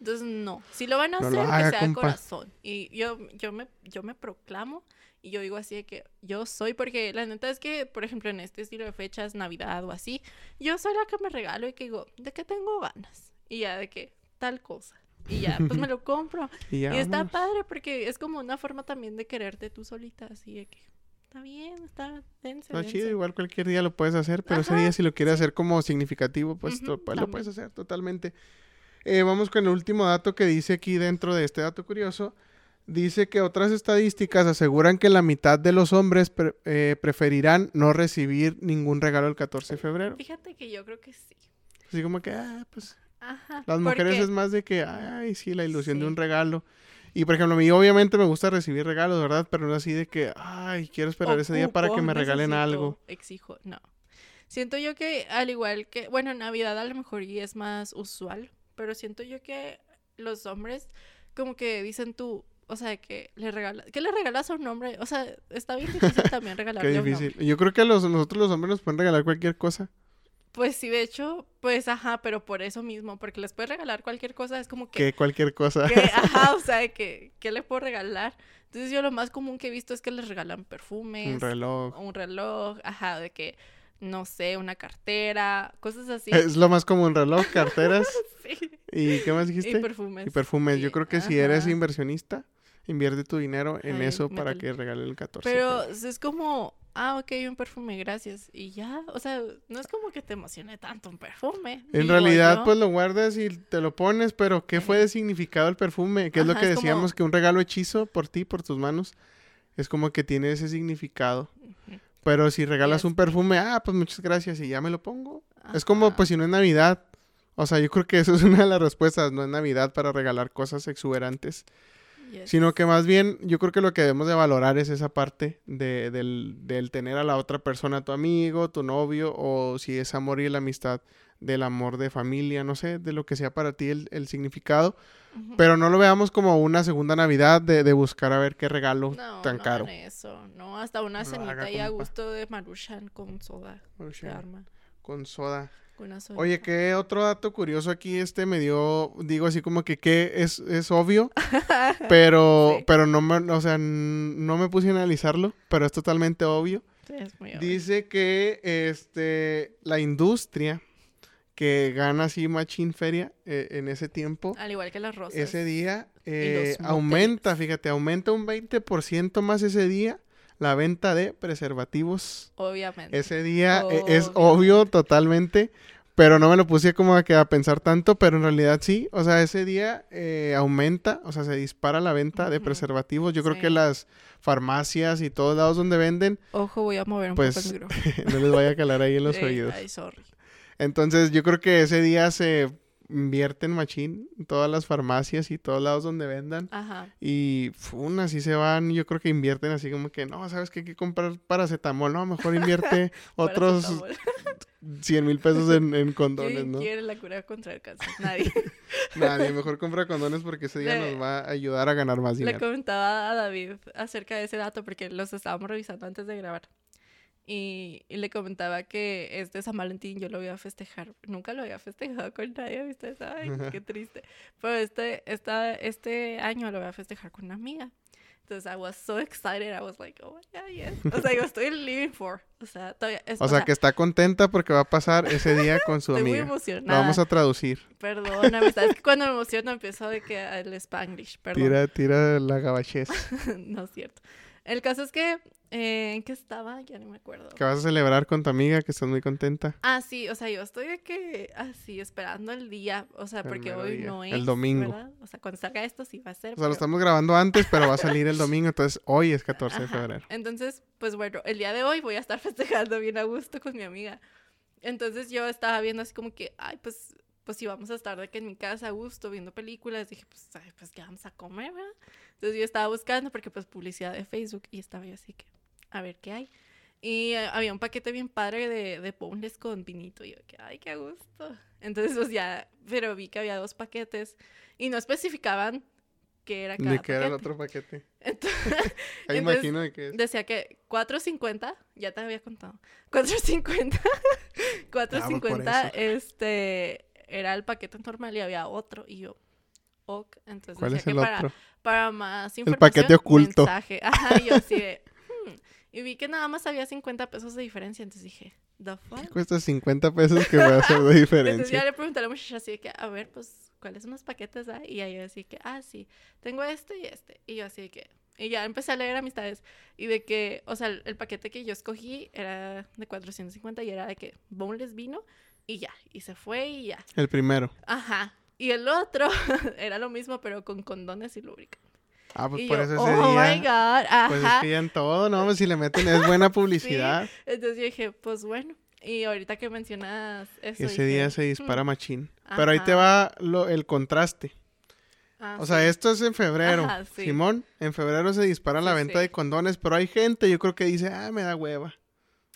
Entonces, no. Si lo van a No hacer, lo que haga, sea de corazón. Y yo, yo, me, yo me proclamo y yo digo así de que yo soy, porque la neta es que, por ejemplo, en este estilo de fechas, Navidad o así, yo soy la que me regalo y que digo, ¿de qué tengo ganas? Y ya de que tal cosa. Y ya, pues me lo compro. Y, ya Y está padre porque es como una forma también de quererte tú solita, así de que está bien, está dense, Está chido, igual cualquier día lo puedes hacer, pero ese Ajá, día si lo quieres hacer como significativo, pues, to- pues, lo puedes hacer totalmente. Eh, vamos con el último dato que dice aquí dentro de este dato curioso. Dice que otras estadísticas aseguran que la mitad de los hombres pre- eh, preferirán no recibir ningún regalo el 14 de febrero. Fíjate que yo creo que sí. Así como que, ah, pues Ajá. las mujeres porque- es más de que, ay, sí, la ilusión de un regalo. Y por ejemplo, a mí obviamente me gusta recibir regalos, ¿verdad? Pero no así de que, ay, quiero esperar ese día para que me regalen necesito, algo. Exijo, no. Siento yo que al igual que, bueno, Navidad a lo mejor y es más usual, pero siento yo que los hombres como que dicen tú, o sea, que le regalas, ¿qué le regalas a un hombre? O sea, está bien difícil también Qué regalarle a un hombre. difícil. Yo creo que a los, nosotros los hombres nos pueden regalar cualquier cosa. Pues sí, de hecho, pues ajá, pero por eso mismo, porque les puedes regalar cualquier cosa, es como que, Que cualquier cosa. que, ajá, o sea, de que, ¿qué le puedo regalar? Entonces yo lo más común que he visto es que les regalan perfumes, Un reloj. un reloj, ajá, de que, no sé, una cartera, cosas así. Es lo más común, reloj, carteras. Sí. ¿Y qué más Y dijiste? perfumes. Y perfumes. Yo creo que si eres inversionista, invierte tu dinero en Ay, eso para que regalen el 14. de Pero es como, ah, ok, un perfume, gracias. Y ya, o sea, no es como que te emocione tanto un perfume. En realidad, yo. pues lo guardas y te lo pones, pero ¿qué fue de significado el perfume? Que es lo que es decíamos, como- que un regalo hechizo por ti, por tus manos, es como que tiene ese significado. Pero si regalas un perfume, ah, pues muchas gracias y ya me lo pongo. Es como, pues si no es Navidad. O sea, yo creo que eso es una de las respuestas, no es Navidad para regalar cosas exuberantes. Yes. Sino que más bien yo creo que lo que debemos de valorar es esa parte de, del, del tener a la otra persona, tu amigo, tu novio, o si es amor y la amistad, del amor de familia, no sé, de lo que sea para ti el, el significado. Pero no lo veamos como una segunda Navidad de, de buscar a ver qué regalo No, tan no caro. hagan eso, no, hasta una No cenita ahí a gusto de Maruchan con soda arma, Con soda. Con una soda. Oye, ¿qué otro dato curioso aquí este me dio? Digo así como que, que es, es obvio, pero, Sí. pero no me, o sea, no me puse a analizarlo, pero es totalmente obvio. Sí, es muy obvio. Dice que este la industria que gana así machín feria eh, en ese tiempo, Al igual que las rosas. ese día eh, aumenta, fíjate, aumenta un 20% más ese día la venta de preservativos. Obviamente. Ese día eh, es obvio totalmente, pero no me lo puse como a, que a pensar tanto, pero en realidad sí, o sea, ese día eh, aumenta, o sea, se dispara la venta de preservativos. Yo creo que las farmacias y todos lados donde venden, Ojo, voy a mover un Pues, poco el micrófono. no les vaya a calar ahí en los Eh, oídos. Ay, sorry. Entonces yo creo que ese día se invierte en machín todas las farmacias y todos lados donde vendan. Ajá. Y fun, así se van, yo creo que invierten así como que, no, ¿sabes qué? Hay que comprar paracetamol, no, mejor invierte otros Paracetamol. 100 mil pesos en, en condones, ¿Quién ¿no? quiere la cura contra el cáncer? Nadie. Nadie, mejor compra condones porque ese día Le- nos va a ayudar a ganar más Le dinero. comentaba a David acerca de ese dato porque los estábamos revisando antes de grabar. Y, y le comentaba que este San Valentín yo lo voy a festejar. Nunca lo había festejado con nadie, ¿viste? Ay, qué triste. Pero este, esta, este año lo voy a festejar con una amiga. Entonces, I was so excited. I was like, oh my God, yes. O sea, yo estoy living for. O sea, todavía. es- O sea, que está contenta porque va a pasar ese día con su estoy muy amiga. Lo emocionada. vamos a traducir. Perdóname, ¿sabes? que Cuando me emociono empiezo de que el Spanglish, perdón. Tira, tira la gabachez. no es cierto. El caso es que, eh, ¿en qué estaba? Ya no me acuerdo. Que vas a celebrar con tu amiga, que estás muy contenta. Ah, sí, o sea, yo estoy de que así esperando el día, o sea, El porque hoy día, no es. el domingo. ¿verdad? O sea, cuando salga esto sí va a ser. O sea, lo estamos grabando antes, pero va a salir el domingo, entonces hoy es 14 de febrero. Entonces, pues bueno, el día de hoy voy a estar festejando bien a gusto con mi amiga. Entonces yo estaba viendo así como que, ay, pues, pues si vamos a estar de que en mi casa a gusto viendo películas, dije, pues, ay, pues qué vamos a comer, ¿verdad? Entonces yo estaba buscando porque pues publicidad de Facebook y estaba yo así que, a ver qué hay. Y eh, había un paquete bien padre de, de boneless con vinito. Y yo, que, ay, qué gusto. Entonces, pues ya, pero vi que había dos paquetes y no especificaban qué era cada Ni que era el otro paquete. Entonces, Ahí imagino de que es. Decía que 4.50, ya te había contado. 4.50, Ah, por 4.50, eso. este, era el paquete normal y había otro. Y yo, ok. Entonces ¿Cuál decía es que el para, otro? para más El información, paquete oculto. mensaje. Ajá, y yo así de, hmm. Y vi que nada más había 50 pesos de diferencia. Entonces dije, ¿the fuck? Cuesta 50 pesos que va a hacer de Entonces ya diferencia. le pregunté a la muchacha así de que, a ver, pues, ¿cuáles son los paquetes? ah?" Y ella así que, ah, sí, tengo este y este. Y yo así de que, y ya empecé a leer amistades. Y de que, o sea, el, el paquete que yo escogí era de 450 y era de que boneless vino y ya. Y se fue y ya. El primero. Ajá. Y el otro era lo mismo, pero con condones y lubricante. Ah, pues y por yo, eso ese oh día. my God, ajá. Pues es que ya en todo, ¿no? Pues si le meten es buena publicidad. Entonces yo dije, pues bueno. Y ahorita que mencionas eso. Ese dije, día se "Hmm, dispara machín. Pero ahí te va lo, el contraste. ah, O sea, sí. esto es en febrero. Ajá, sí. Simón, en febrero se dispara la venta de condones, pero hay gente, yo creo que dice, ah, me da hueva.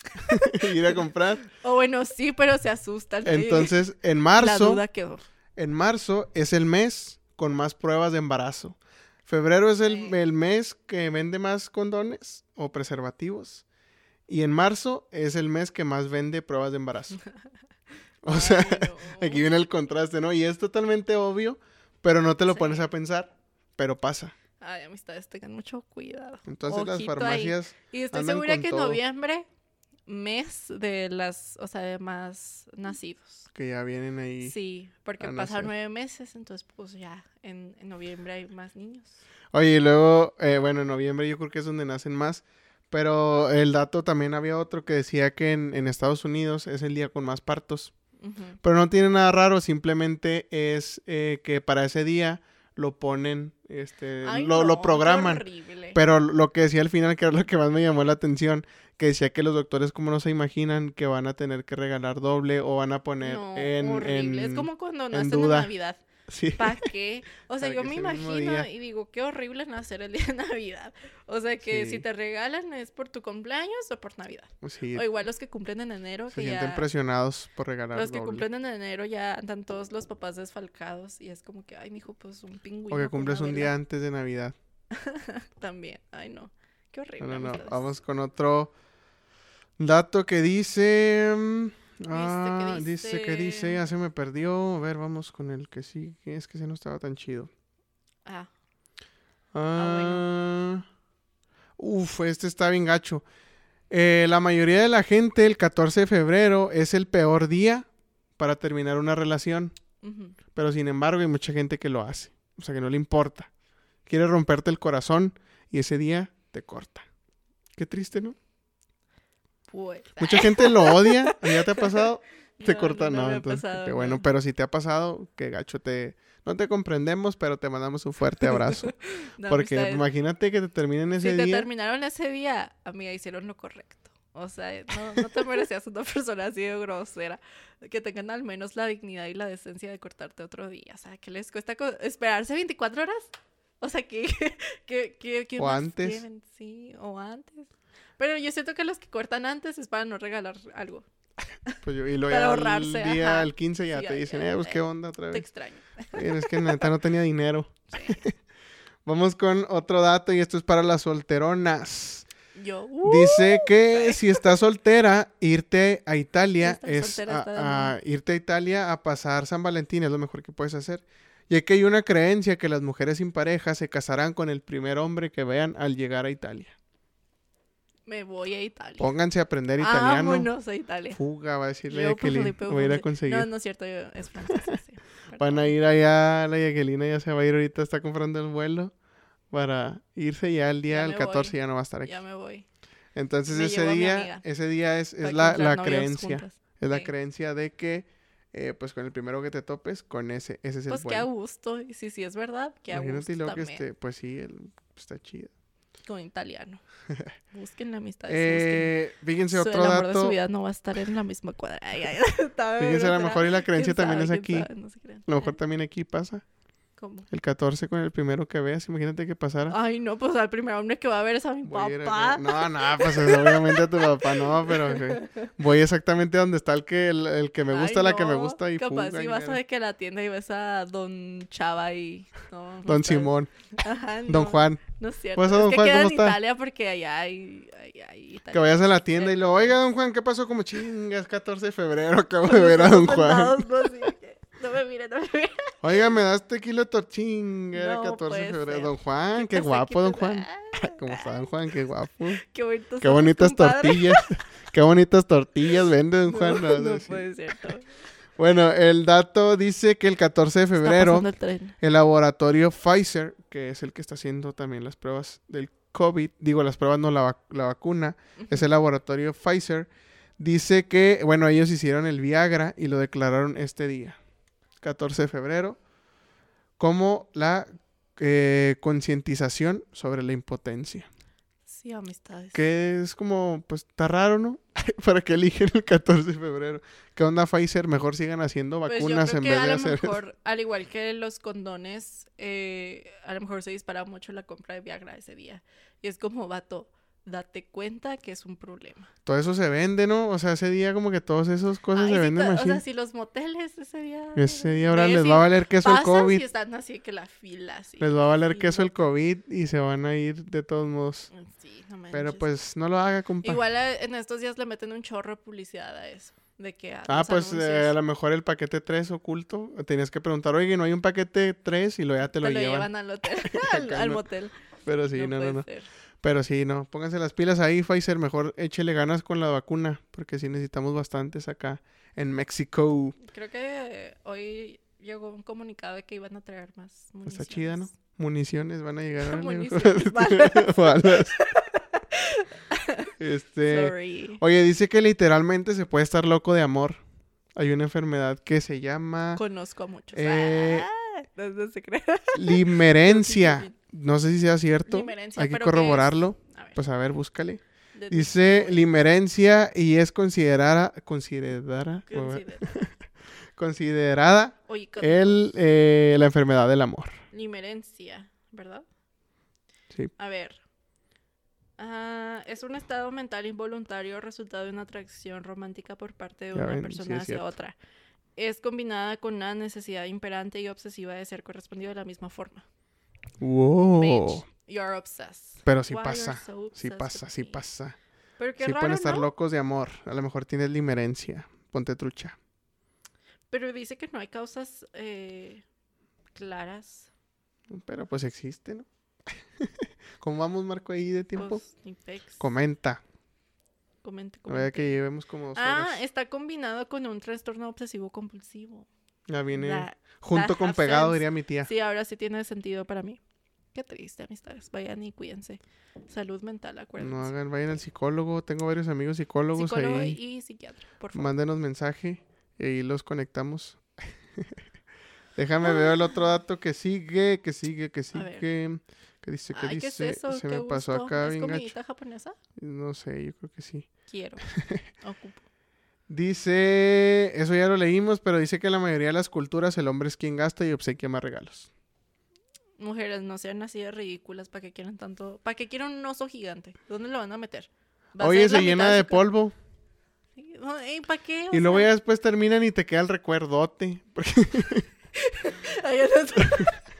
Ir a comprar. O bueno, sí, pero se asustan. sí. Entonces, en La marzo, duda quedó. en marzo es el mes con más pruebas de embarazo. Febrero es el, mes que vende más condones o preservativos. Y en marzo es el mes que más vende pruebas de embarazo. O sea, no. aquí viene el contraste, ¿no? Y es totalmente obvio, pero no te lo Sí. pones a pensar, pero pasa. Ay, amistades, tengan mucho cuidado. Entonces las ahí. farmacias, Y estoy andan segura con que en todo. noviembre, mes de las, o sea, de más nacidos. que ya vienen ahí. Sí, porque pasaron nueve meses, entonces pues ya en, en noviembre hay más niños. Oye, y luego, eh, bueno, en noviembre yo creo que es donde nacen más. Pero el dato también había otro que decía que en, en Estados Unidos es el día con más partos. Pero no tiene nada raro, simplemente es eh, que para ese día lo ponen, este, Ay, lo, no, lo programan. horrible. Pero lo que decía al final, que era lo que más me llamó la atención, que decía que los doctores como no se imaginan que van a tener que regalar doble o van a poner no, en, horrible. es en- como cuando en nacen duda. en Navidad. Sí. ¿Para qué? O sea, Para yo me imagino y digo, qué horrible nacer el día de Navidad. O sea, que Sí. si te regalan es por tu cumpleaños o por Navidad. Sí, O igual los que cumplen en enero, se que sienten ya... presionados por regalar Los que doble. cumplen en enero ya andan todos los papás desfalcados y es como que, ay, mijo, pues un pingüino. O que cumples un día vela". antes de Navidad. También, ay, no. Qué horrible. No, no, no. Vamos con otro dato que dice. Mm, ah, que dice que dice, ya se me perdió. A ver, vamos con el que sí. Es que ese no estaba tan chido. Ah, Ah, Uf, este está bien gacho. Eh, la mayoría de la gente, el 14 de febrero, es el peor día para terminar una relación. Pero sin embargo, hay mucha gente que lo hace. O sea, que no le importa. Quiere romperte el corazón y ese día te corta. Qué triste, ¿no? Pues. Mucha gente lo odia. ¿Ya te ha pasado? Te no, corta, no. entonces, pasado, qué bueno, no. pero si te ha pasado, qué gacho te. No te comprendemos, pero te mandamos un fuerte abrazo. No, Porque imagínate que te terminen ese si te día. terminaron ese día, amiga, hicieron lo correcto. O sea, no, no te merecías una persona así de grosera. Que tengan al menos la dignidad y la decencia de cortarte otro día. O sea, ¿qué les cuesta esperarse 24 horas? O sea, que... que, que, que O antes. quieren? Sí, o antes. Pero yo siento que los que cortan antes es para no regalar algo. Pues yo- y luego para ahorrarse, el día, el 15 ya Sí, te dicen, eh, pues qué onda otra Te vez. extraño. Oye, es que neta no tenía dinero. Vamos con otro dato y esto es para las solteronas. Yo, uh, Dice que si estás soltera, irte a Italia es a, a irte a Italia a pasar San Valentín es lo mejor que puedes hacer. Ya que hay una creencia que las mujeres sin pareja se casarán con el primer hombre que vean al llegar a Italia. Me voy a Italia. Pónganse a aprender italiano. Vámonos a Italia. Fuga, va a decirle Yo a Jacqueline. Felipe Voy a ir a conseguir. No, no es cierto, yo- es francesa, sí. Van a ir allá, la Jacqueline ya se va a ir ahorita, está comprando el vuelo para irse ya el día del me 14 voy. ya no va a estar aquí. Ya me voy. Entonces me ese día, ese día es, es la, la creencia. juntas. Es la Sí. creencia de que, eh, pues con el primero que te topes, con ese, ese es el Pues qué a gusto. Y si sí es verdad, qué a Imagínate gusto luego que este, pues sí, el- está chido. Con italiano. Busquen la amistad. Eh, fíjense el otro amor de su vida no va a estar en la misma cuadra. Ay, ay, Fíjense, a lo mejor y la creencia ¿Quién también es sabe? aquí. ¿Quién A sabe? No crean. lo mejor también aquí pasa. ¿Cómo? El 14 con el primero que veas, imagínate que pasara. Ay, no, pues al primer hombre que va a ver es a mi Voy a papá. acá. No, no, pues obviamente a tu papá no, pero eh, voy exactamente donde está el que, el, el que me gusta, Ay, la que me no, gusta y Capaz si vas a de que la tienda y ves a Don Chava y... no, no Don Simón, Ajá, Don no, Juan, No es cierto. Pues, es don que Juan, queda ¿cómo en está? Italia porque allá hay... que vayas a la tienda y luego, oiga, don Juan, ¿qué pasó? Como chingas, 14 de febrero, acabo de ver a don Juan. Sentados, no, que, no me mire, no me mire. Oiga, me das tequila torchinga, era No 14 de febrero. ser. Don Juan, qué guapo, don. Juan. ¿Cómo está don Juan? Qué guapo. Qué bonitos Qué bonitas compadre. tortillas. Qué bonitas tortillas vende don Juan. No, No, puede ser. no. Bueno, el dato dice que el 14 de febrero el laboratorio Pfizer, que es el que está haciendo también las pruebas del COVID, digo las pruebas no la, vac- la vacuna, es el laboratorio Pfizer, dice que, bueno, ellos hicieron el Viagra y lo declararon este día, 14 de febrero, como la eh, concientización sobre la impotencia. Sí, amistades. Que es como, pues está raro, ¿no? Para que eligen el 14 de febrero. ¿Qué onda Pfizer? Mejor sigan haciendo Pues yo vacunas creo en que vez a de lo hacer... mejor, al igual que los condones, eh, a lo mejor se dispara mucho la compra de Viagra ese día. Y es como, vato, date cuenta que es un problema. Todo eso se vende, ¿no? O sea, ese día como que todas esas cosas Ay, se sí, venden o sea, si los moteles ese día... Ese día ahora les va a valer queso el COVID. y están así que la fila, así. Les va a valer queso el COVID y se van a ir de todos modos. Sí, no Pero manches. pues no lo haga, compa. Igual eh, en estos días le meten un chorro de publicidad a eso. De que a Ah, pues eh, a lo mejor el paquete 3 oculto. Tenías que preguntar, oye, ¿no hay un paquete 3? Y lo ya te lo, te lo llevan. llevan al hotel, al, motel. Pero sí, no, no, no. Pero sí, no. Pónganse las pilas ahí, Pfizer. Mejor échele ganas con la vacuna. Porque sí necesitamos bastantes acá en México. Creo que hoy llegó un comunicado de que iban a traer más municiones. Está chida, ¿no? Municiones van a llegar. Municiones, balas. Balas. este. Sorry. Oye, dice que literalmente se puede estar loco de amor. Hay una enfermedad que se llama Conozco a muchos. Eh, Ah, no, no se cree. limerencia. No sé si sea cierto. Limerencia, Hay que corroborarlo. A ver, Pues a ver, búscale. de- Dice limerencia y es considerada considerada considera. considerada Oye, el eh, la enfermedad del amor. limerencia, ¿verdad? Sí. A ver. Ah, es un estado mental involuntario resultado de una atracción romántica por parte de Ya una ven, persona hacia cierto. otra. Es combinada con una necesidad imperante y obsesiva de ser correspondido de la misma forma. Wow. Bitch, you're obsessed. Pero sí Why pasa. so Sí pasa, sí pasa. Pero qué Sí raro, pueden estar ¿no? locos de amor. A lo mejor tienes limerencia. Ponte trucha. Pero dice que no hay causas eh, claras. Pero pues existe, ¿no? ¿Cómo vamos, Marco, ahí de tiempo? Pues, pex. Comenta. Comente, A ver que llevemos como dos Ah, horas. está combinado con un trastorno obsesivo compulsivo. Ya viene junto con pegado, sense. diría mi tía. Sí, ahora sí tiene sentido para mí. Qué triste, amistades. Vayan y cuídense. Salud mental, acuérdense. No hagan, vayan al psicólogo. Tengo varios amigos psicólogos Psicólogo ahí. y psiquiatra, por favor. Mándenos mensaje y los conectamos. Déjame ver el otro dato que sigue, que sigue, que sigue. ¿Qué dice? ¿Qué Ay, ¿qué es dice? eso? Se Qué me pasó acá ¿Es comidita japonesa? No sé, yo creo que sí. Quiero. Ocupo. Dice, eso ya lo leímos, pero dice que en la mayoría de las culturas el hombre es quien gasta y obsequia más regalos. Mujeres, no sean así de ridículas. ¿Para qué quieren tanto? ¿Para qué quieren un oso gigante? ¿Dónde lo van a meter? ¿Va a Oye, se llena de ca- polvo. ¿Para qué? Y luego sea, ya después terminan y te queda el recuerdote. Porque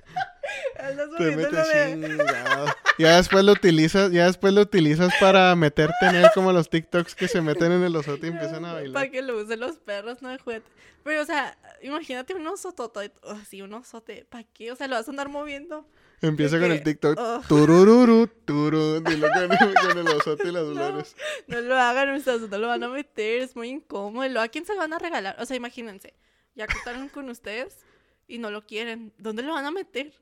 te metes chingado. Ya después lo utilizas, ya después lo utilizas para meterte en él como los TikToks que se meten en el osote y empiezan a Para bailar. que lo usen los perros, no de juguete. Pero, o sea, imagínate un osotote, así, un osote. ¿Para qué? O sea, lo vas a andar moviendo. Empieza con el TikTok. oh. Turururu, turu, y luego con, el osote y las No. flores. No lo hagan, ustedes no lo van a meter, es muy incómodo. ¿A quién se lo van a regalar? O sea, imagínense, ya contaron con ustedes y no lo quieren. ¿Dónde lo van a meter?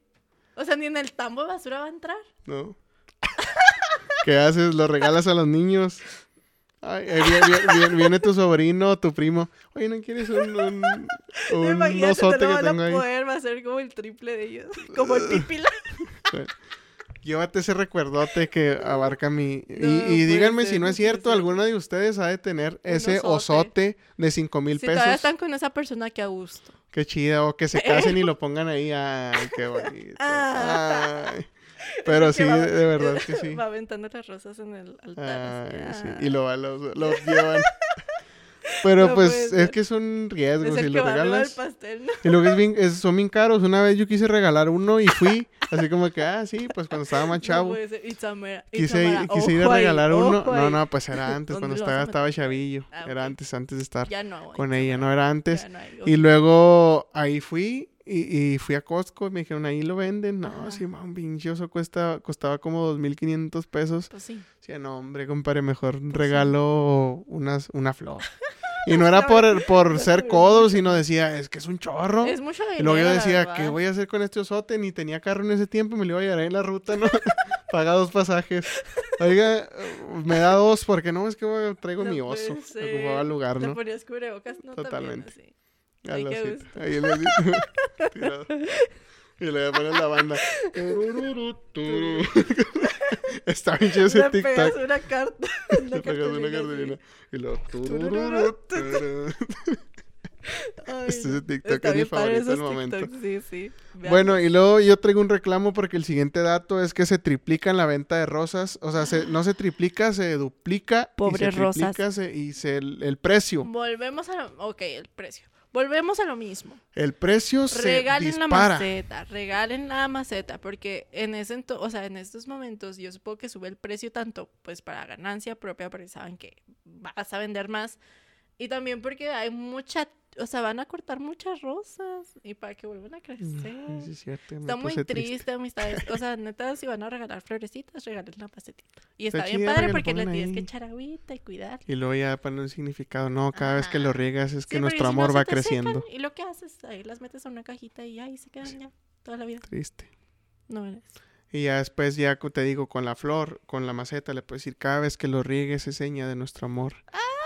O sea, ni en el tambo de basura va a entrar. ¿No? ¿Qué haces? ¿Lo regalas a los niños? Ay, ahí viene, viene- viene- viene tu sobrino o tu primo. Oye, ¿no quieres un, un, un Imagínate, osote lo que van a tengo ahí? poder, va a ser como el triple de ellos. Como el pipila. Llévate ese recuerdote que abarca mi... No, y, y díganme ser, si no es cierto, ser. alguna de ustedes ha de tener ese osote. osote de 5 mil Si todavía pesos. están con esa persona que a gusto. Qué chida, o que se casen y lo pongan ahí. Ay, qué bonito. Ah. Ay. Pero sí, va- de verdad que sí. Va aventando las rosas en el altar. Ay, sí, Ah. Y lo, va- lo, lo llevan. Pero No pues es que es un riesgo. Es si lo regalas. pastel, ¿no? Y luego es bien, es- son bien caros. Una vez yo quise regalar uno y fui. Así como que, ah, sí, pues cuando estaba más chavo. Quise, quise ir a ahí, regalar uno. No, no, pues era antes, ¿Dónde cuando estaba, estaba chavillo. Ah, Era antes, antes de estar Ya no. con ella, no era antes. no hay. Y luego ahí fui y, y fui a Costco y me dijeron, ahí lo venden. No, Ajá. sí, man, pinche oso cuesta, costaba como 2.500 pesos. Pues sí. Sí, no, hombre, compadre, mejor regalo unas, una flor. Y no era por, por ser codo, sino decía, es que es un chorro. Es mucho Y luego yo dinero, decía. ¿qué voy a hacer con este osote? Ni tenía carro en ese tiempo, me lo iba a llevar en la ruta, ¿no? Paga dos pasajes. Oiga, me da dos porque no, es que traigo No mi oso. ser. Ocupaba el lugar, Te ¿no? ponías cubrebocas, no Totalmente. También, así. Ay. Ahí. Y le pones la banda. Tururú, turú. Está bien chido ese pegas TikTok. una carta. Le pegas una cartulina. Y luego. Ay, Este es TikTok, Está es mi favorito del momento. Sí, sí. Bueno, y luego yo traigo un reclamo porque el siguiente dato es que se triplica en la venta de rosas. O sea, se- no se triplica, se duplica. y Pobres se rosas. triplica se- y se, el, el precio. Volvemos a. Ok, el precio. Volvemos a lo mismo. El precio se regalen la maceta, regalen la maceta, porque en ese ento- o sea, en estos momentos yo supongo que sube el precio tanto pues para ganancia propia, porque saben que vas a vender más, y también porque hay mucha, o sea, van a cortar muchas rosas y para que vuelvan a crecer. Sí, es cierto, Está muy puse triste, amistades. O sea, neta, si van a regalar florecitas, regalen la macetita. Y Está está, bien chida padre porque le tienes que echar agüita y cuidar. Y luego ya para un significado. No, cada vez que lo riegas es que Sí, nuestro si amor va secan, creciendo. y lo que haces, ahí las metes en una cajita y ahí se quedan ya toda la vida. Triste. No eres. Y ya después, ya te digo, con la flor, con la maceta, le puedes decir, cada vez que lo riegues es seña de nuestro amor.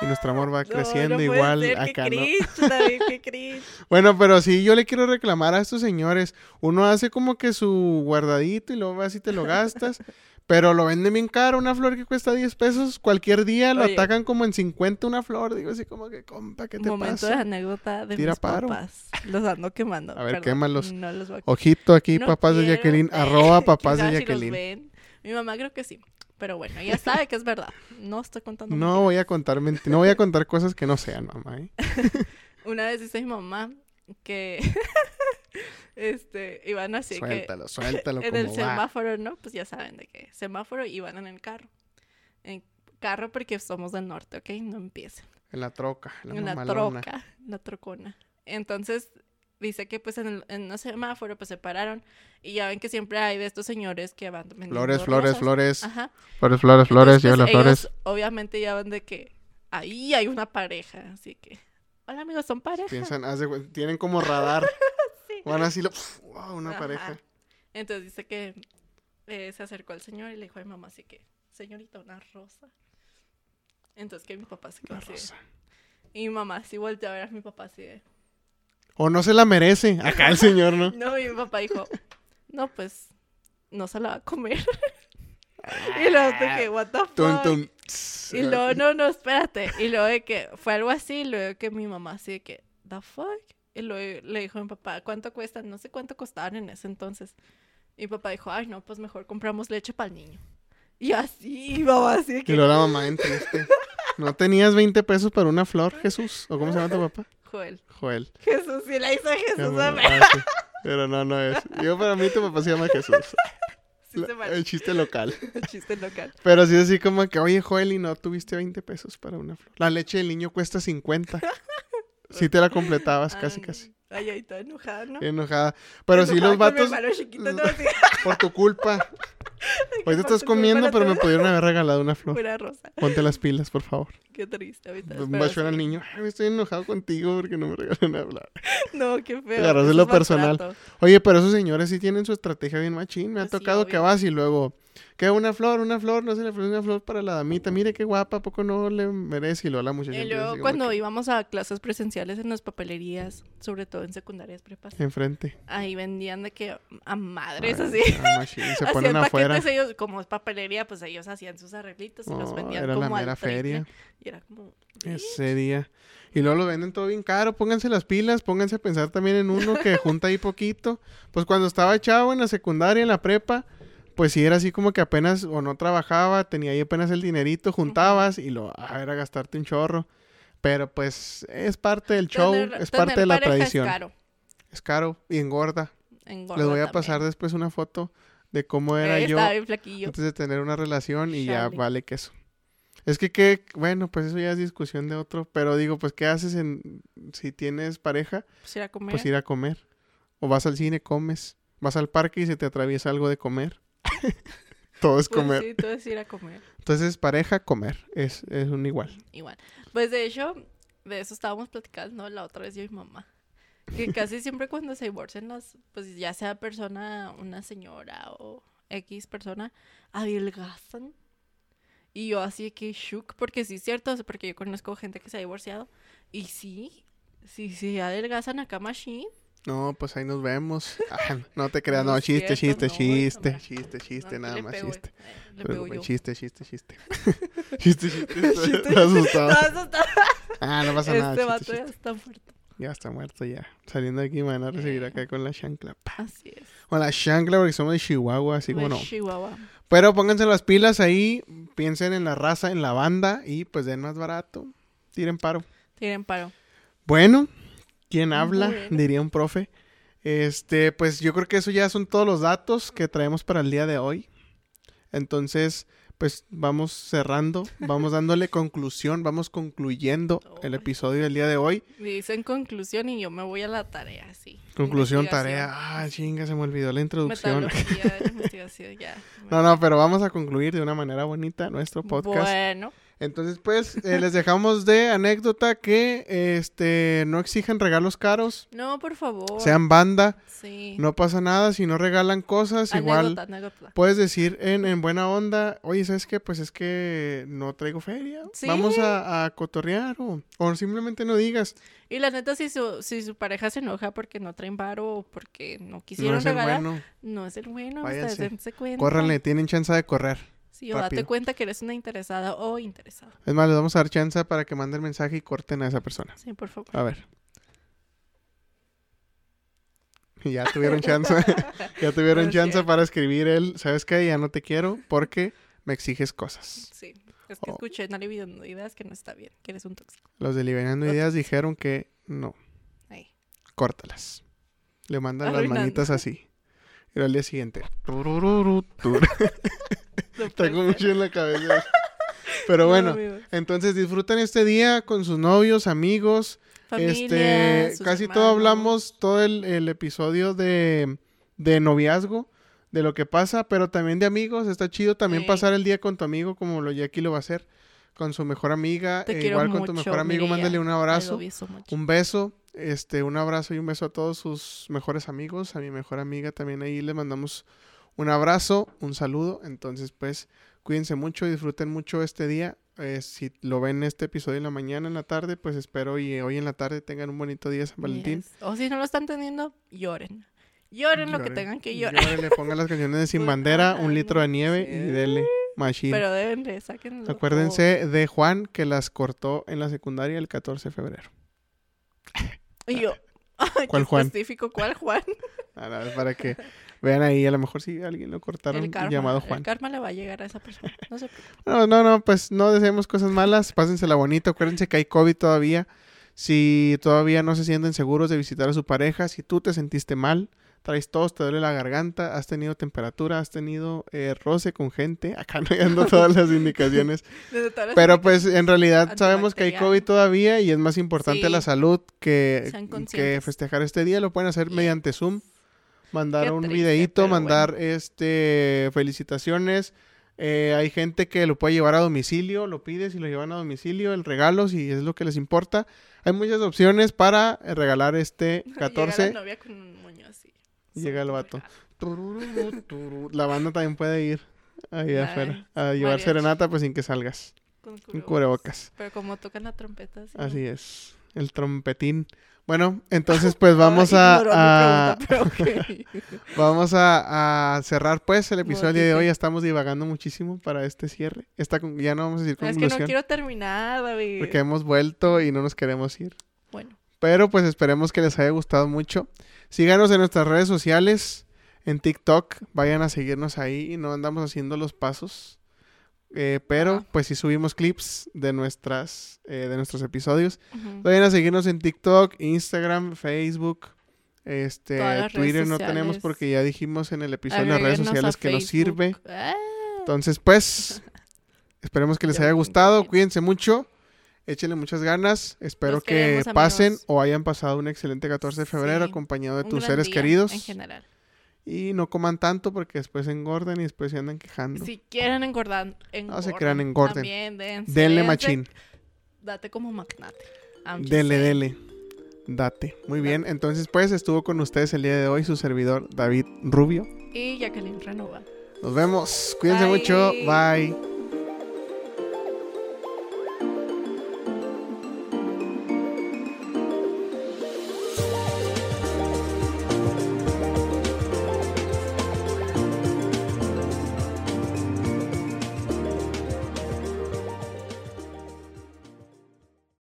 Y nuestro amor va No, creciendo no igual ser, acá, qué ¿no? cringe, David, qué. Bueno, pero sí, yo le quiero reclamar a estos señores. Uno hace como que su guardadito y luego vas y te lo gastas. pero lo venden bien caro. Una flor que cuesta 10 pesos, cualquier día lo Oye. atacan como en 50 una flor. Digo así como que, compa, ¿qué te Momento de pasa? anécdota de Tira mis paro. papás. Los ando quemando. A ver, perdón, quémalos. No los voy a Ojito aquí, No papás de. Jacqueline. Arroba papás de sabe si los Jacqueline. ven. Mi mamá creo que sí. Pero bueno, ella sabe que es verdad. No estoy contando. No mentiras. voy a contar no voy a contar cosas que no sean, mamá. ¿eh? Una vez dice mi mamá que este iban así que suéltalo, suéltalo en el va. semáforo, ¿no? Pues ya saben de qué. Semáforo y van en el carro. En carro porque somos del norte, ¿ok? No empiecen. En la troca, en la, En la troca, la trocona. Entonces, dice que pues en el, en el semáforo pues se pararon y ya ven que siempre hay de estos señores que van Flores, flores, rosas. flores. Ajá. Flores, flores, flores, Entonces, lleva pues, las flores. obviamente ya van de que ahí hay una pareja, así que hola amigos, son pareja. Piensan, tienen como radar. Sí. Van así, lo, wow, una Ajá. pareja. Entonces dice que eh, se acercó al señor y le dijo a mi mamá así que, señorita, una rosa. Entonces que mi papá se quedó así. Y mi mamá así volteó a ver a mi papá así de, O no se la merece. Acá el señor, ¿no? No, y mi papá dijo, no, pues, no se la va a comer. y luego dije, what the fuck. Tum, tum. Y luego, no, no, espérate. Y luego de que fue algo así, y luego que mi mamá así de que, the fuck. Y luego le dijo a mi papá, ¿cuánto cuestan? No sé cuánto costaban en ese entonces. Y mi papá dijo, ay, no, pues mejor compramos leche para el niño. Y así, y mamá así de Y que, luego la mamá en triste. ¿No tenías 20 pesos para una flor, Jesús? ¿O cómo se llama tu papá? Joel, Joel. Jesús, sí la hizo Jesús, Ah, sí. Pero no, no es. Yo para mí tu papá se llama Jesús. Sí La- el chiste local. El chiste local. Pero sí así como que, oye, Joel, ¿y no tuviste 20 pesos para una flor? La leche del niño cuesta 50. Sí te la completabas casi, Ay, casi. Ay, ahí está enojada, ¿no? Enojada. Pero sí Enojada los con mi vatos, chiquito, no, por tu culpa. Ahorita estás por tu comiendo, pero me te- pudieron haber regalado una flor. Rosa. Ponte las pilas, por favor. Qué triste ahorita. Va pero a llorar el sí. niño. Ay, estoy enojado contigo porque no me regalan flor. No, qué feo. Agarraste eso lo es personal. Oye, pero esos señores sí tienen su estrategia bien machín. Me ha Pues sí, tocado que vas y luego, que una flor, una flor, no se le ofrece una flor para la damita. Mire qué guapa, ¿a poco no le merece? Y luego la muchacha Y luego como cuando que íbamos a clases presenciales en las papelerías, sobre todo en secundarias prepas, Enfrente. ahí vendían de que a madres Ay, así. ah, machín, Se ponen afuera. ellos, como es papelería, pues ellos hacían sus arreglitos y los Oh, vendían era la como mera al triple. feria. Y era como... Ese día. Y luego lo venden todo bien caro. Pónganse las pilas, pónganse a pensar también en uno que junta ahí poquito. Pues cuando estaba chavo en la secundaria, en la prepa, pues sí era así como que apenas o no trabajaba, tenía ahí apenas el dinerito, juntabas y lo, a ver, a gastarte un chorro. Pero pues es parte del show, Tener- es parte de la tradición. Es caro. Es caro y engorda. engorda Les voy a también. pasar después una foto de cómo era Eh, yo antes de tener una relación y ya vale queso. Es que, que, bueno, pues eso ya es discusión de otro, pero digo, pues, ¿qué haces en, si tienes pareja? Pues ir a comer. Pues ir a comer. O vas al cine, comes. Vas al parque y se te atraviesa algo de comer. Todo es Pues comer. sí, todo es ir a comer. Entonces, pareja, comer. Es, es un igual. Igual. Pues de hecho, de eso estábamos platicando la otra vez yo y mi mamá. Que casi siempre cuando se divorcian las, pues ya sea persona, una señora o X persona, adelgazan. Y yo así que shook, porque sí es cierto, porque yo conozco gente que se ha divorciado. Y sí, sí, sí, adelgazan acá machine. No, pues ahí nos vemos. Ah, no te creas, no, No es chiste, cierto, chiste, no, chiste, chiste, chiste, nada más chiste. eh, chiste, chiste, chiste. chiste, chiste. Chiste. Estás asustado. Está- Ah, no pasa nada. Este vato ya está fuerte. Ya está muerto ya. Saliendo de aquí me van a recibir acá con la chancla. Así es. Con la chancla porque somos de Chihuahua, así como no. Chihuahua. Pero pónganse las pilas ahí, piensen en la raza, en la banda y pues den más barato. Tiren paro. Tienen paro. Bueno, ¿quién habla? Bueno. Diría un profe. Este, pues yo creo que eso ya son todos los datos que traemos para el día de hoy. Entonces, pues vamos cerrando, vamos dándole conclusión, vamos concluyendo el episodio del día de hoy. Me dicen conclusión y yo me voy a la tarea, sí. Conclusión, tarea. Ah, chinga, se me olvidó la introducción. Ya. No, no, pero vamos a concluir de una manera bonita nuestro podcast. Bueno, Entonces, pues, eh, les dejamos de anécdota que este no exigen regalos caros, no, por favor. sean banda, Sí. no pasa nada, si no regalan cosas, igual Anécdota, anécdota. puedes decir en, en buena onda, oye, ¿sabes qué? Pues es que no traigo feria, Sí. vamos a, a cotorrear o, o simplemente no digas, Y la neta, si su, si su pareja se enoja porque no traen varo o porque no no quisieron es el regalar, bueno, no es el bueno. Váyanse. Córranle, tienen chance de correr. Sí, o date cuenta que eres una interesada o interesado. Es más, les vamos a dar chance para que manden mensaje y corten a esa persona. Sí, por favor. A ver. Ya tuvieron chance. ya tuvieron No chance para escribir el, ¿sabes qué? Ya no te quiero porque me exiges cosas. Sí. Es que Oh. escuché en Aliviando Ideas que no está bien, que eres un tóxico. Los de Liberando Ideas dijeron que no, Ahí. córtalas. Le mandan las manitas así. Y al día siguiente. No Tengo mucho en la cabeza. Pero No, bueno, entonces disfruten este día con sus novios, amigos, Familia, este, sus casi todo hablamos, todo el, el episodio de, de noviazgo, de lo que pasa, pero también de amigos. Está chido también pasar el día con tu amigo, como lo Jackie lo va a hacer, con su mejor amiga. Te e quiero igual con tu mejor amigo, mándale un abrazo, un beso, este, un abrazo y un beso a todos sus mejores amigos. A mi mejor amiga también ahí le mandamos un abrazo, un saludo. Entonces, pues, cuídense mucho, disfruten mucho este día. Eh, si lo ven este episodio en la mañana, en la tarde, pues espero y hoy en la tarde tengan un bonito día San Valentín. Yes. O si no lo están teniendo, lloren. Lloren lo que Lloren, tengan que llorar. Llórenle, pongan las canciones de Sin Pues, Bandera, un litro de nieve y dele machine. Pero deben de, sáquenlo. Acuérdense de Juan que las cortó en la secundaria el 14 de febrero. Y yo. ¿Cuál Juan? específico, ¿cuál Juan? A la vez para que vean ahí, a lo mejor si alguien lo cortaron El karma. llamado El Juan. karma le va a llegar a esa persona. No se. No, no, no, pues no deseemos cosas malas, pásensela bonito, acuérdense que hay COVID todavía. Si todavía no se sienten seguros de visitar a su pareja, si tú te sentiste mal, traes tos, te duele la garganta, has tenido temperatura, has tenido eh, roce con gente, acá no todas las indicaciones, Desde todas las pero pues en realidad sabemos que hay. COVID todavía y es más importante Sí. la salud que, que festejar este día, lo pueden hacer mediante Zoom, mandar un triste, videíto, mandar este felicitaciones. Eh, hay gente que lo puede llevar a domicilio, lo pides y lo llevan a domicilio, el regalo, si es lo que les importa. Hay muchas opciones para eh, regalar este Llega 14. la novia con un moño así. Llega el vato. La banda también puede ir ahí Nice. afuera a llevar Mariachi. serenata pues sin que salgas. Con cubrebocas. Pero como tocan la trompeta. así, Así es. El trompetín. Bueno, entonces pues vamos a, pregunta, pero vamos a, a cerrar pues el episodio de hoy. Ya estamos divagando muchísimo para este cierre. Esta con- ya no vamos a decir es que conclusión no quiero terminar, David. porque hemos vuelto y no nos queremos ir. Bueno, Pero pues esperemos que les haya gustado mucho. Síganos en nuestras redes sociales, en TikTok, vayan a seguirnos ahí y no andamos haciendo los pasos. Eh, pero Ah. pues sí subimos clips de nuestras eh, de nuestros episodios. ujú. Vayan a seguirnos en TikTok, Instagram, Facebook, este, Twitter no tenemos porque ya dijimos en el episodio en las redes sociales que nos sirve. Ah. Entonces, pues, esperemos que les Ya haya gustado. Cuídense mucho. Échenle muchas ganas. Espero Los que queremos, pasen amigos. o hayan pasado un excelente 14 de febrero Sí, acompañado de Un tus seres queridos. En general. Y no coman tanto porque después engorden y después se andan quejando. Si quieren engordar, No se crean, engorden. También dense, Denle dense, machín. Date como magnate. Dele, sea. dele. Date. Muy bien. Entonces, pues estuvo con ustedes el día de hoy su servidor David Rubio. Y Jacqueline Renova. Nos vemos. Cuídense Bye. mucho. Bye.